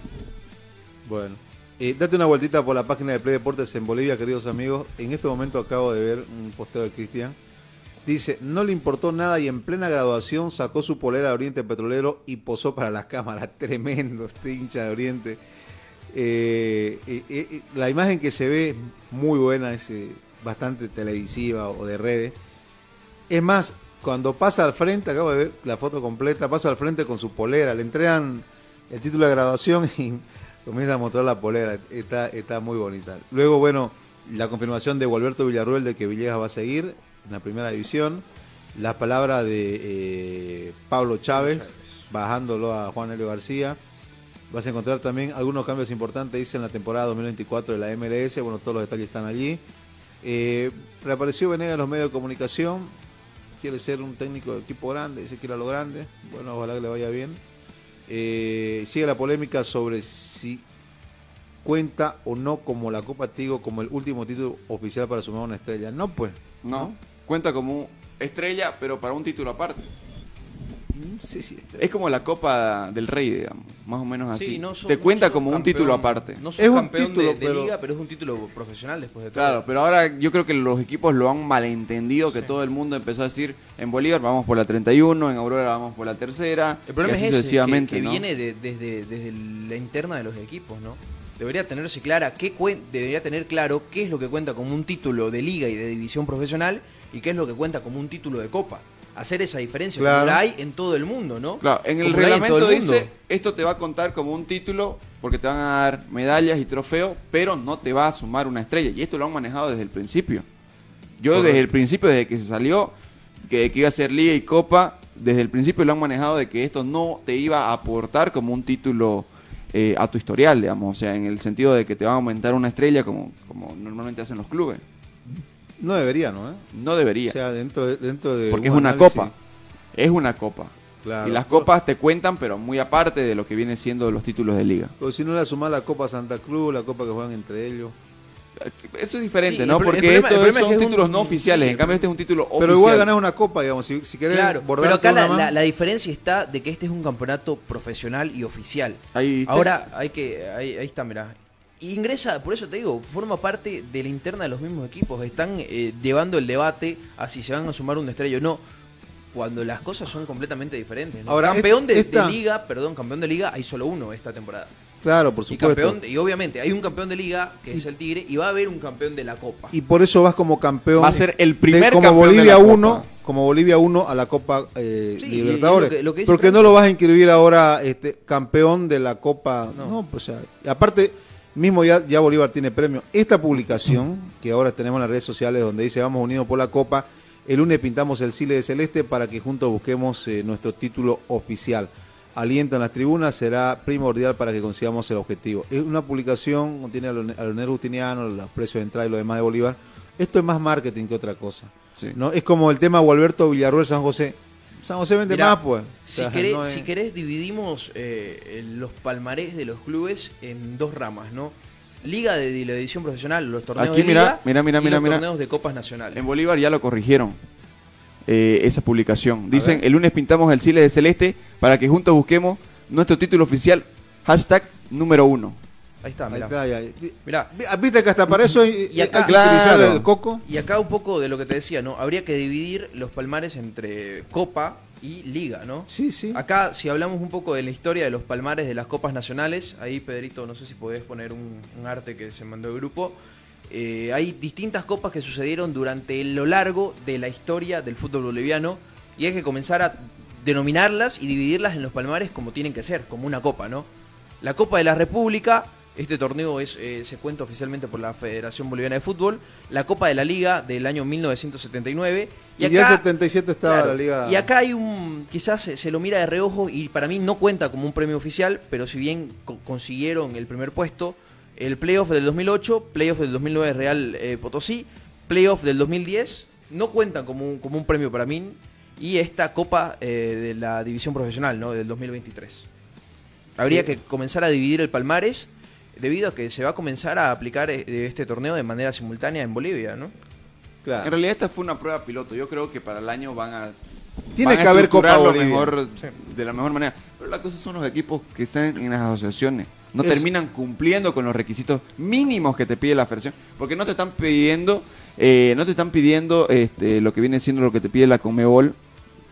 Bueno, eh, date una vueltita por la página de Play Deportes en Bolivia, queridos amigos. En este momento acabo de ver un posteo de Cristian. Dice, no le importó nada y en plena graduación sacó su polera de Oriente Petrolero y posó para las cámaras. Tremendo este hincha de Oriente. Eh, eh, la imagen que se ve es muy buena, es bastante televisiva o de redes. Es más, cuando pasa al frente, acabo de ver la foto completa, pasa al frente con su polera, le entregan el título de graduación y comienza a mostrar la polera. Está, está muy bonita. Luego, bueno, la confirmación de Gualberto Villarruel de que Villegas va a seguir en la primera división. La palabra de eh, Pablo Chávez, bajándolo a Juan Helio García. Vas a encontrar también algunos cambios importantes, dice, en la temporada 2024 de la MLS. Bueno, todos los detalles están allí. Eh, reapareció Venegas en los medios de comunicación. Quiere ser un técnico de equipo grande, dice que ir a lo grande. Bueno, ojalá que le vaya bien. Eh, sigue la polémica sobre si cuenta o no como la Copa Tigo como el último título oficial para sumar una estrella. No, pues. ¿no? Cuenta como estrella, pero para un título aparte. No sé si estrella. Es como la Copa del Rey, digamos, más o menos así. Sí, no sos- Te no cuenta como un título aparte. No sos Es un campeón título, de, de pero- liga, pero es un título profesional después de todo. Claro, pero ahora yo creo que los equipos lo han malentendido, que todo el mundo empezó a decir, en Bolívar vamos por la 31, en Aurora vamos por la tercera, El problema es ese, que, sucesivamente, que ¿no? viene de- desde, desde la interna de los equipos, ¿no? Debería tenerse clara qué cuen- debería tener claro qué es lo que cuenta como un título de liga y de división profesional y qué es lo que cuenta como un título de copa. Hacer esa diferencia, Claro. como la hay en todo el mundo, ¿no? Claro, en el Como en reglamento dice, esto te va a contar como un título porque te van a dar medallas y trofeos, pero no te va a sumar una estrella. Y esto lo han manejado desde el principio. Yo Correcto. desde el principio, desde que se salió, que, que iba a ser liga y copa, desde el principio lo han manejado de que esto no te iba a aportar como un título eh, a tu historial, digamos. O sea, en el sentido de que te va a aumentar una estrella como, como normalmente hacen los clubes. No debería, ¿no? eh? No debería. O sea, dentro de, dentro de porque es un una análisis- copa. Es una copa. Claro. Y las copas te cuentan, pero muy aparte de lo que viene siendo los títulos de liga. Pero si no la sumás la Copa Santa Cruz, la Copa que juegan entre ellos. Eso es diferente, Sí, ¿no? Porque problema- estos es son que es un- títulos no oficiales, sí, en cambio este es un título oficial. Pero igual ganás una Copa, digamos. Si, si querés Claro, pero acá la, la- la diferencia está de que este es un campeonato profesional y oficial. Ahí. Ahora hay que, ahí, ahí está, mirá. Ingresa, por eso te digo, forma parte de la interna de los mismos equipos. Están eh, llevando el debate a si se van a sumar un estrella o no. Cuando las cosas son completamente diferentes. ¿no? Ahora, campeón de, de liga, perdón, campeón de liga, hay solo uno esta temporada. Claro, por Y, supuesto. campeón, y obviamente hay un campeón de liga, que es el Tigre, y va a haber un campeón de la Copa. Y por eso vas como campeón. Va a ser el de- primer como campeón de Bolivia la Copa. 1, como Bolivia 1 a la Copa eh, Sí, y- Libertadores. y lo que- lo que dice Porque no lo vas a inscribir ahora este campeón de la Copa. No, pues o sea, y aparte mismo ya, ya Bolívar tiene premio. Esta publicación que ahora tenemos en las redes sociales donde dice vamos unidos por la Copa, el lunes pintamos el Chile de Celeste para que juntos busquemos eh, nuestro título oficial. Aliento en las tribunas será primordial para que consigamos el objetivo. Es una publicación, contiene a Leonel Justiniano, los precios de entrada y lo demás de Bolívar. Esto es más marketing que otra cosa. ¿no? Es como el tema Gualberto Villarruel San José. San José vende Mirá, más, pues. O Si, sea, querés, no es- si querés, dividimos eh, los palmarés de los clubes en dos ramas, ¿no? Liga de, la división profesional, los torneos Aquí, de mira, liga mira, mira, y mira, los mira. torneos de copas nacionales. En Bolívar ya lo corrigieron. eh, esa publicación. Dicen, el lunes pintamos el Chile de Celeste para que juntos busquemos nuestro título oficial. Hashtag número uno. Ahí está, Ahí mirá. está, ya. Mirá. Viste que hasta para eso hay, Y acá, hay que utilizar el coco. Y acá un poco de lo que te decía, ¿no? Habría que dividir los palmares entre Copa y Liga, ¿no? Sí, sí. Acá, si hablamos un poco de la historia de los palmares de las Copas Nacionales, ahí, Pedrito, no sé si podés poner un, un arte que se mandó el grupo. Eh, hay distintas copas que sucedieron durante lo largo de la historia del fútbol boliviano y hay que comenzar a denominarlas y dividirlas en los palmares como tienen que ser, como una copa, ¿no? La Copa de la República, este torneo es, eh, se cuenta oficialmente por la Federación Boliviana de Fútbol, la Copa de la Liga del año 1979 Y, ya el 77 estaba Claro, la liga. Y acá hay un, quizás se, se lo mira de reojo y para mí no cuenta como un premio oficial, pero si bien co- consiguieron el primer puesto, el playoff del 2008, playoff del 2009 Real eh, Potosí, playoff del 2010, no cuentan como un, como un premio para mí, y esta copa eh, de la división profesional, ¿no? Del 2023. Habría Sí. que comenzar a dividir el palmares debido a que se va a comenzar a aplicar eh, este torneo de manera simultánea en Bolivia, ¿no? Claro. En realidad esta fue una prueba piloto. Yo creo que para el año van a Tiene van a que haber Copa Bolivia. mejor de la mejor manera. Pero la cosa son los equipos que están en las asociaciones. No Es- terminan cumpliendo con los requisitos mínimos que te pide la federación, porque no te están pidiendo, eh, no te están pidiendo este, lo que viene siendo lo que te pide la Comebol,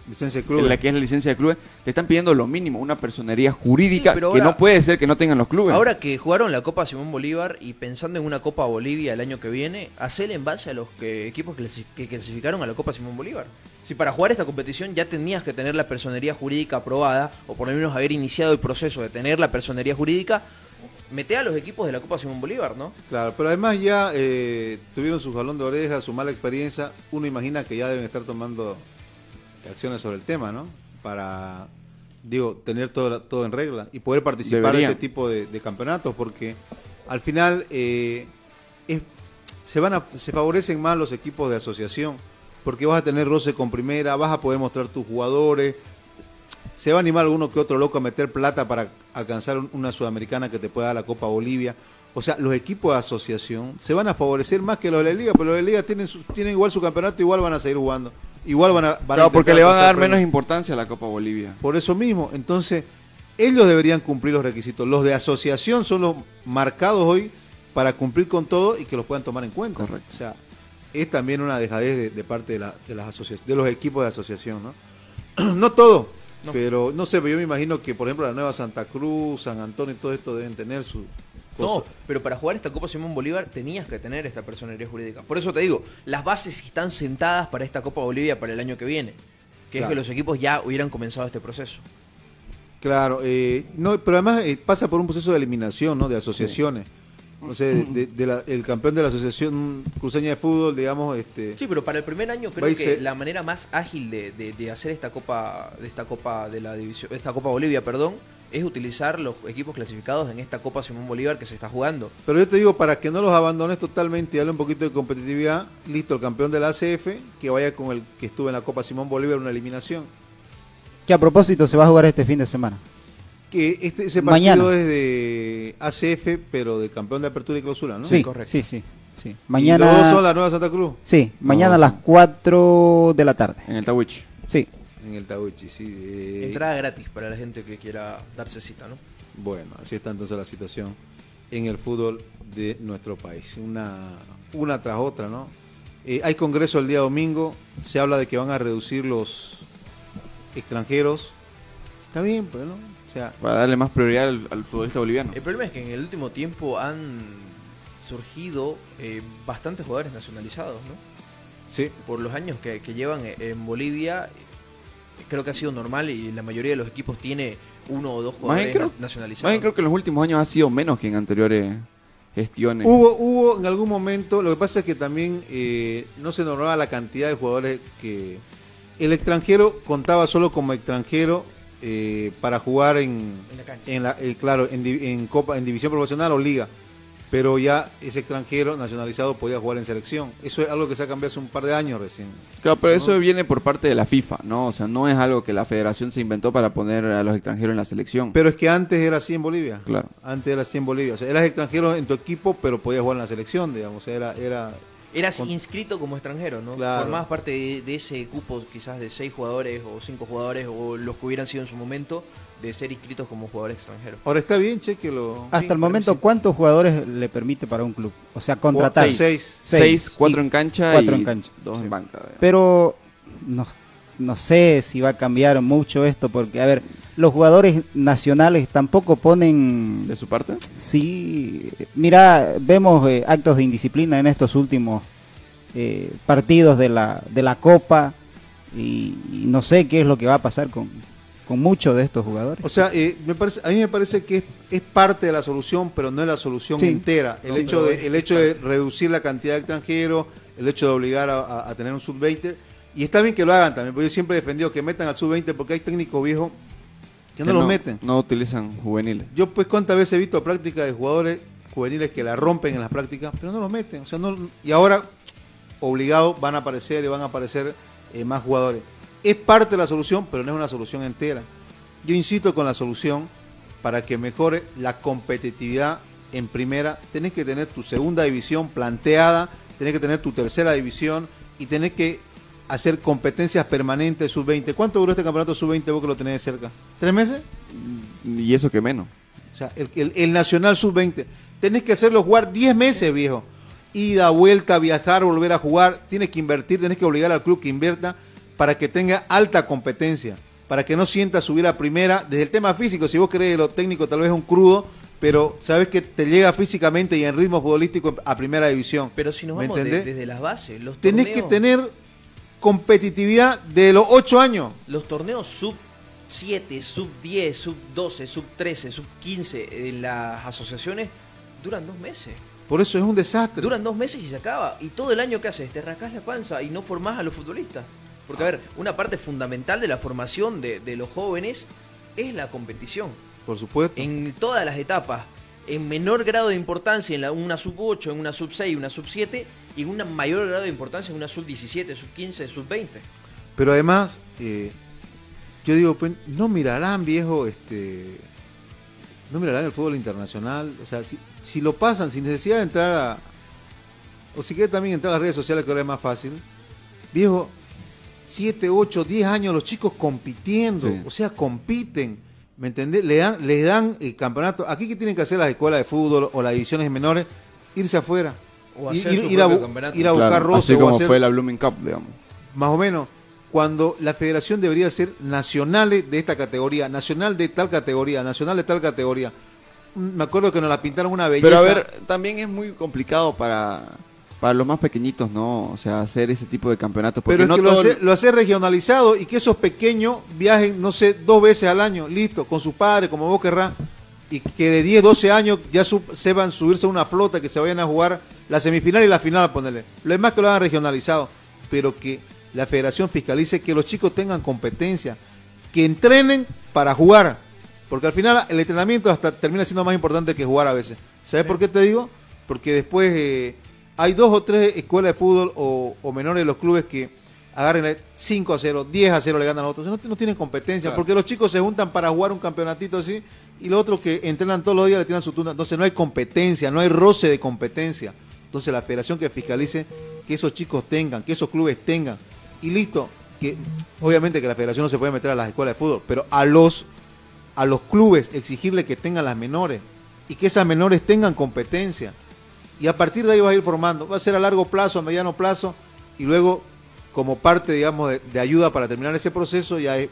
Licencia de en clubes. la que es la licencia de clubes, te están pidiendo lo mínimo, una personería jurídica Sí, pero que no puede ser que no tengan los clubes. Ahora que jugaron la Copa Simón Bolívar y pensando en una Copa Bolivia el año que viene, hacer en base a los que- equipos que, que clasificaron a la Copa Simón Bolívar. Si para jugar esta competición ya tenías que tener la personería jurídica aprobada, o por lo menos haber iniciado el proceso de tener la personería jurídica, mete a los equipos de la Copa Simón Bolívar, ¿no? Claro, pero además ya eh, tuvieron su jalón de orejas, su mala experiencia. Uno imagina que ya deben estar tomando acciones sobre el tema, ¿no? Para, digo, tener todo, todo en regla y poder participar Deberían. de este tipo de, de campeonatos, porque al final eh, es- se, van a, se favorecen más los equipos de asociación, porque vas a tener roce con primera, vas a poder mostrar tus jugadores, se va a animar alguno que otro loco a meter plata para alcanzar un- una sudamericana que te pueda dar la Copa Bolivia. O sea, los equipos de asociación se van a favorecer más que los de la liga, pero los de la liga tienen, su- tienen igual su campeonato, igual van a seguir jugando. Igual van a... van a Claro, porque le van a dar menos importancia a la Copa Bolivia. Por eso mismo, entonces, ellos deberían cumplir los requisitos. Los de asociación son los marcados hoy para cumplir con todo y que los puedan tomar en cuenta. O sea, es también una dejadez de, de parte de, la- de las asociaciones, de los equipos de asociación, ¿no? no todo, No. pero no sé, pero yo me imagino que, por ejemplo, la Nueva Santa Cruz, San Antonio y todo esto deben tener su... No, pero para jugar esta Copa Simón Bolívar tenías que tener esta personería jurídica. Por eso te digo, las bases están sentadas para esta Copa Bolivia para el año que viene. Que es que los equipos ya hubieran comenzado este proceso. Claro, eh, no, pero además eh, pasa por un proceso de eliminación, ¿no? De asociaciones. No sé, de, de la- el campeón de la Asociación Cruceña de Fútbol, digamos, este... Sí, pero para el primer año creo que la manera más ágil de, de- de hacer esta copa, de esta copa de la división, esta Copa Bolivia, perdón, es utilizar los equipos clasificados en esta Copa Simón Bolívar que se está jugando. Pero yo te digo, para que no los abandones totalmente y darle un poquito de competitividad, listo, el campeón de la ACF, que vaya con el que estuvo en la Copa Simón Bolívar, una eliminación. Que a propósito se va a jugar este fin de semana. Que este, ese partido Mañana. es de ACF, pero de campeón de apertura y clausura, ¿no? Sí, sí, sí, sí. ¿Y Mañana. dos son la Nueva Santa Cruz? Sí, mañana a las 4 de la tarde. En el Tawich. Sí. En el Tauchi, sí. eh, Entrada gratis para la gente que quiera darse cita, ¿no? Bueno, así está entonces la situación. en el fútbol de nuestro país. Una, una tras otra, ¿no? Eh, hay congreso el día domingo, se habla de que van a reducir los extranjeros. Está bien, pues, ¿no? O sea, Para darle más prioridad al, al futbolista boliviano. El problema es que en el último tiempo han surgido eh, bastantes jugadores nacionalizados, ¿no? Sí. Por los años que, que llevan en Bolivia, creo que ha sido normal y la mayoría de los equipos tiene uno o dos jugadores creo, nacionalizados. más bien creo que en los últimos años ha sido menos que en anteriores gestiones. Hubo, hubo en algún momento, lo que pasa es que también eh, no se normaba la cantidad de jugadores que el extranjero contaba solo como extranjero eh, para jugar en, En la cancha. en la, eh, claro, en, en copa, en división profesional o liga, pero ya ese extranjero nacionalizado podía jugar en selección. Eso es algo que se ha cambiado hace un par de años recién. Claro, pero eso viene por parte de la FIFA, ¿no? O sea, no es algo que la federación se inventó para poner a los extranjeros en la selección. Pero es que antes era así en Bolivia. Claro. Antes era así en Bolivia. O sea, eras extranjero en tu equipo, pero podías jugar en la selección, digamos. O sea, era, era Eras con- inscrito como extranjero, ¿no? Claro. Formabas parte de, de ese cupo quizás de seis jugadores o cinco jugadores o los que hubieran sido en su momento de ser inscritos como jugadores extranjeros. Ahora está bien, chequelo. Hasta el momento, ¿cuántos jugadores le permite para un club? O sea, contratar. Seis. Seis. Seis, cuatro Y- en cancha cuatro y en cancha. dos en banca. digamos. Pero no, no sé si va a cambiar mucho esto, porque, a ver, los jugadores nacionales tampoco ponen... ¿De su parte? Sí, mira, vemos eh, actos de indisciplina en estos últimos eh, partidos de la, de la Copa y, y no sé qué es lo que va a pasar con, con muchos de estos jugadores. O sea, eh, me parece, a mí me parece que es, es parte de la solución, pero no es la solución Sí. entera. El No, hecho de, el hecho de reducir la cantidad de extranjeros, el hecho de obligar a, a- a tener un sub-20. Y está bien que lo hagan también, porque yo siempre he defendido que metan al sub-20 porque hay técnicos viejos que no Que los meten. No utilizan juveniles. Yo pues cuántas veces he visto prácticas de jugadores juveniles que la rompen en las prácticas, pero no los meten. O sea, no, y ahora obligados van a aparecer y van a aparecer eh, más jugadores. Es parte de la solución, pero no es una solución entera. Yo insisto con la solución para que mejore la competitividad en primera. Tenés que tener tu segunda división planteada, tenés que tener tu tercera división y tenés que hacer competencias permanentes sub-20. ¿Cuánto duró este campeonato sub-20 vos que lo tenés de cerca? ¿Tres meses? Y eso que menos. O sea, el, el- el Nacional Sub-20. Tenés que hacerlo jugar 10 meses, viejo. Ida, vuelta, viajar, volver a jugar. Tienes que invertir, tenés que obligar al club que invierta para que tenga alta competencia. Para que no sienta subir a primera. Desde el tema físico, si vos crees lo técnico tal vez es un crudo, pero sabes que te llega físicamente y en ritmo futbolístico a primera división. Pero si nos ¿Me vamos de- desde las bases, los Tenés torneos, que tener competitividad de los 8 años. los torneos sub 7, sub 10, sub 12, sub 13, sub 15 en las asociaciones duran dos meses. Por eso es un desastre. Duran dos meses y se acaba. Y todo el año que haces, te rascas la panza y no formás a los futbolistas. Porque, a ver, una parte fundamental de la formación de, de los jóvenes es la competición. Por supuesto. En todas las etapas. En menor grado de importancia en la, una sub 8, en una sub 6, una sub 7. Y en un mayor grado de importancia en una sub 17, sub 15, sub 20. Pero además, eh, yo digo, pues, no mirarán, viejo, este, no mirarán el fútbol internacional. O sea, si, si lo pasan sin necesidad de entrar a, o si quiere también entrar a las redes sociales, que ahora es más fácil, viejo, 7, 8, 10 años los chicos compitiendo, Sí. o sea, compiten. ¿Me entendés? Le dan, les dan el campeonato. Aquí que tienen que hacer las escuelas de fútbol o las divisiones menores, irse afuera. O Ir- hacer ir, a, ir buscar Claro, roce así o como hacer- fue la Blooming Cup, digamos. más o menos, cuando la federación debería ser nacionales de esta categoría, nacional de tal categoría, nacional de tal categoría. Mm, Me acuerdo que nos la pintaron una belleza. Pero a ver, también es muy complicado para, para los más pequeñitos, ¿no? O sea, hacer ese tipo de campeonatos. Porque pero es no que lo hace, lo hace regionalizado y que esos pequeños viajen, no sé, dos veces al año, listo, con sus padres, como vos querrás, y que de 10, 12 años ya su- sepan subirse a una flota, que se vayan a jugar la semifinal y la final, ponerle. Lo demás que lo hagan regionalizado, pero que la federación fiscalice que los chicos tengan competencia, que entrenen para jugar, porque al final el entrenamiento hasta termina siendo más importante que jugar a veces. ¿Sabes por qué te digo? Porque después eh, hay dos o tres escuelas de fútbol o, o menores de los clubes que agarren 5 a 0, 10 a 0 le ganan a otros. No, no tienen competencia, Claro. porque los chicos se juntan para jugar un campeonatito así y los otros que entrenan todos los días le tiran su turno. Entonces no hay competencia, no hay roce de competencia. Entonces la federación que fiscalice que esos chicos tengan, que esos clubes tengan. Y listo, que obviamente que la federación no se puede meter a las escuelas de fútbol, pero a los a los clubes exigirle que tengan las menores. y que esas menores tengan competencia. Y a partir de ahí vas a ir formando. Va a ser a largo plazo, a mediano plazo, y luego, como parte, digamos, de, de ayuda para terminar ese proceso, ya es,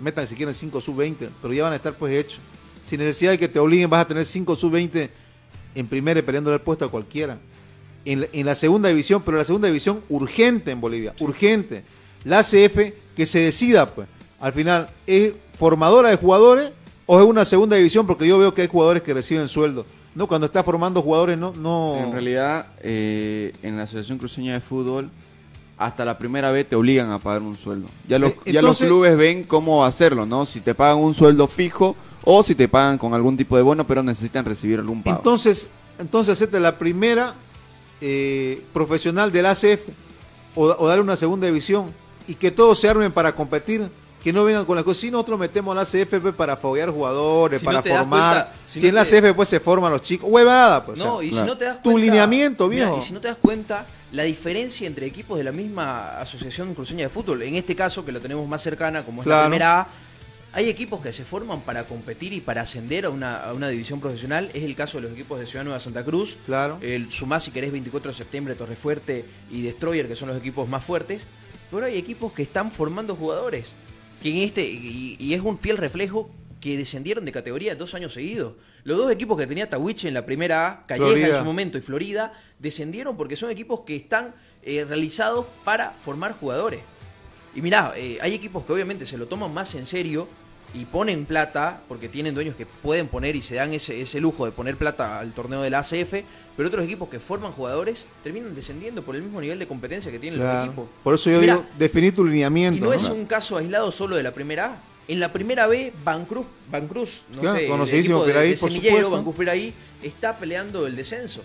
metan si quieren 5 sub-20, pero ya van a estar pues hechos. Sin necesidad de que te obliguen, vas a tener 5 sub-20 en primera y peleándole el puesto a cualquiera. En la, en la segunda división, pero la segunda división urgente en Bolivia, urgente. La ACF que se decida, pues, al final, ¿es formadora de jugadores o es una segunda división? Porque yo veo que hay jugadores que reciben sueldo. No, cuando está formando jugadores, no. no... En realidad, eh, en la Asociación Cruceña de Fútbol, hasta la primera vez te obligan a pagar un sueldo. Ya, los- Eh, ya los entonces- clubes ven cómo hacerlo, ¿no? Si te pagan un sueldo fijo o si te pagan con algún tipo de bono, pero necesitan recibir algún pago. Entonces, entonces hacete la primera eh, profesional del ACF o, o darle una segunda división y que todos se armen para competir. Que no vengan con las cosas. Si nosotros metemos al ACF pues, para foguear jugadores, Si para no formar. cuenta- si si no en la ACF pues se forman los chicos. Huevada, pues. No, o sea, y si no te das Tu lineamiento, Mira, viejo. y si no te das cuenta, la diferencia entre equipos de la misma asociación cruceña de fútbol, en este caso que lo tenemos más cercana, como es la primera A, hay equipos que se forman para competir y para ascender a una, a una división profesional. Es el caso de los equipos de Ciudad Nueva Santa Cruz. Claro. El Sumá, si querés, 24 de septiembre, Torrefuerte y Destroyer, que son los equipos más fuertes. Pero hay equipos que están formando jugadores. Que en este, y, y es un fiel reflejo que descendieron de categoría dos años seguidos. Los dos equipos que tenía Tawiche en la primera A, Calleja en su momento y Florida, descendieron porque son equipos que están eh, realizados para formar jugadores. Y mirá, eh, hay equipos que obviamente se lo toman más en serio y ponen plata, porque tienen dueños que pueden poner y se dan ese, ese lujo de poner plata al torneo de la ACF, pero otros equipos que forman jugadores terminan descendiendo por el mismo nivel de competencia que tienen los equipos. Por eso yo Mirá, digo, definir tu lineamiento. y no, ¿no? es un caso aislado solo de la primera A. En la primera B, Bancruz, Bancruz no Claro, sé, el conocidísimo equipo de, de Semillero. Bancruz Piraí, está peleando el descenso.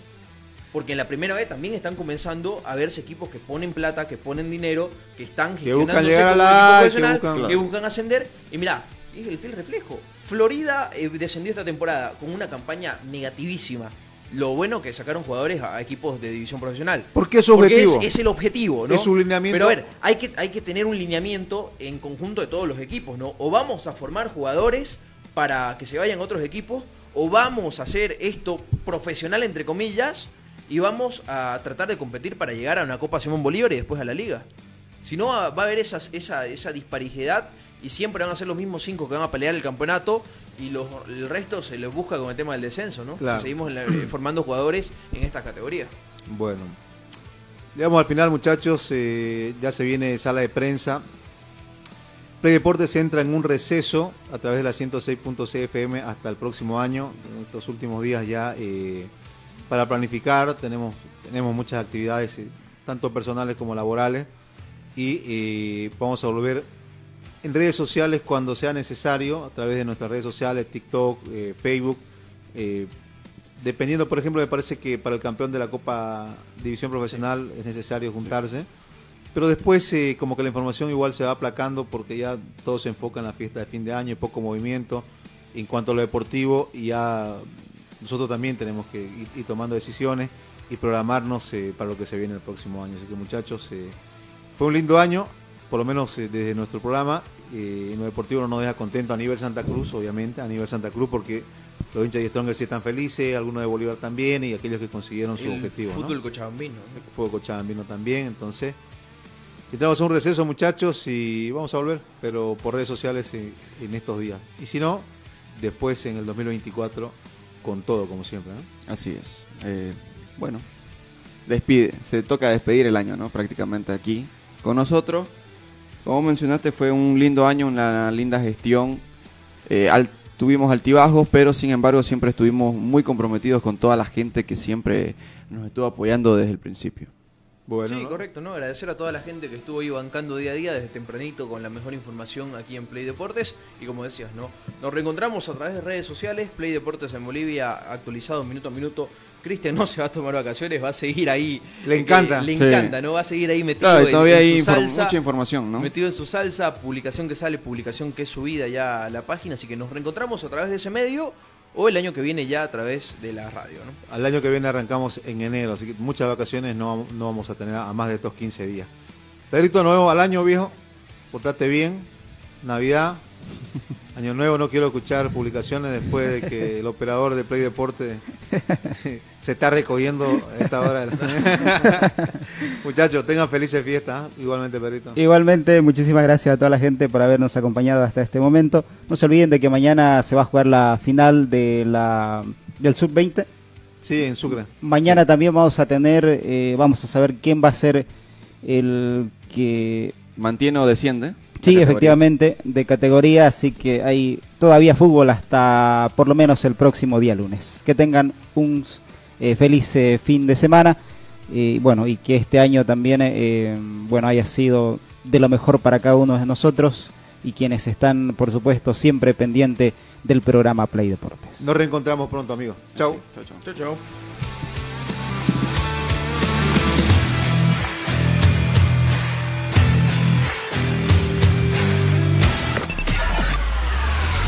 Porque en la primera B también están comenzando a verse equipos que ponen plata, que ponen dinero, que están Que buscan llegar a la que buscan- que buscan ascender. Y mirá, es el fiel reflejo. Florida eh, descendió esta temporada con una campaña negativísima. Lo bueno que sacaron jugadores a equipos de división profesional. Porque es Porque objetivo. Es, es el objetivo, ¿no? Es su lineamiento. Pero a ver, hay que, hay que tener un lineamiento en conjunto de todos los equipos, ¿no? O vamos a formar jugadores para que se vayan a otros equipos, o vamos a hacer esto profesional, entre comillas, y vamos a tratar de competir para llegar a una Copa Simón Bolívar y después a la Liga. Si no, va va a haber esas, esa, esa disparidad y siempre van a ser los mismos cinco que van a pelear el campeonato y los, el resto se les busca con el tema del descenso, ¿no? Claro. Seguimos la- eh, formando jugadores en estas categorías. Bueno, llegamos al final, muchachos. eh, ya se viene sala de prensa. Play Deportes entra en un receso a través de la 106.6 FM hasta el próximo año. En estos últimos días ya eh, para planificar tenemos, tenemos muchas actividades, tanto personales como laborales. Y eh, vamos a volver en redes sociales cuando sea necesario, a través de nuestras redes sociales, TikTok, eh, Facebook. eh, dependiendo, por ejemplo, me parece que para el campeón de la Copa División Profesional es necesario juntarse. Pero después eh, como que la información igual se va aplacando porque ya todo se enfoca en la fiesta de fin de año poco movimiento en cuanto a lo deportivo y ya nosotros también tenemos que ir, tomando decisiones y programarnos para lo que se viene el próximo año. Así que muchachos, fue un lindo año, por lo menos eh, desde nuestro programa. Eh, en lo deportivo no nos deja contento a nivel Santa Cruz, obviamente, a nivel Santa Cruz porque los hinchas de Stronger sí están felices, algunos de Bolívar también y aquellos que consiguieron su El objetivo. ¿no? fútbol cochabambino. ¿no? Fútbol Cochabambino también, entonces entramos a un receso muchachos y vamos a volver, pero por redes sociales en, en estos días. Y si no, después en el 2024 con todo como siempre. ¿no? Así es. Eh, bueno, despide, se toca despedir el año, ¿no? Prácticamente aquí con nosotros. Como mencionaste, fue un lindo año, una linda gestión. Eh, al- tuvimos altibajos, pero sin embargo siempre estuvimos muy comprometidos con toda la gente que siempre nos estuvo apoyando desde el principio. Bueno, sí, correcto, ¿no? Agradecer a toda la gente que estuvo ahí bancando día a día desde tempranito con la mejor información aquí en Play Deportes. Y como decías, ¿no? Nos reencontramos a través de redes sociales, Play Deportes en Bolivia, actualizado minuto a minuto. Cristian no se va a tomar vacaciones, va a seguir ahí. Le encanta. eh, le Sí. encanta, ¿no? Va a seguir ahí metido Claro, en- todavía en hay su salsa. mucha información, ¿no? Metido en su salsa, publicación que sale, publicación que es subida ya a la página. Así que nos reencontramos a través de ese medio o el año que viene ya a través de la radio, ¿no? Al año que viene arrancamos en enero, así que muchas vacaciones no, no vamos a tener a más de estos 15 días. Pedrito, nos vemos al año, viejo. Portate bien. Navidad. Año nuevo no quiero escuchar publicaciones después de que el operador de Play Deporte se está recogiendo a esta hora. Muchachos, tengan felices fiestas. ¿eh? Igualmente, Perito. Igualmente, muchísimas gracias a toda la gente por habernos acompañado hasta este momento. No se olviden de que mañana se va a jugar la final de la del Sub-20. Sí, en Sucre. Mañana también vamos a tener, eh, vamos a saber quién va a ser el que... Mantiene o desciende. Sí, efectivamente, de categoría, así que hay todavía fútbol hasta por lo menos el próximo día lunes. Que tengan un eh, feliz eh, fin de semana y bueno, y que este año también eh, bueno haya sido de lo mejor para cada uno de nosotros y quienes están, por supuesto, siempre pendiente del programa Play Deportes. Nos reencontramos pronto, amigos. Chau. Chau, chau. chau.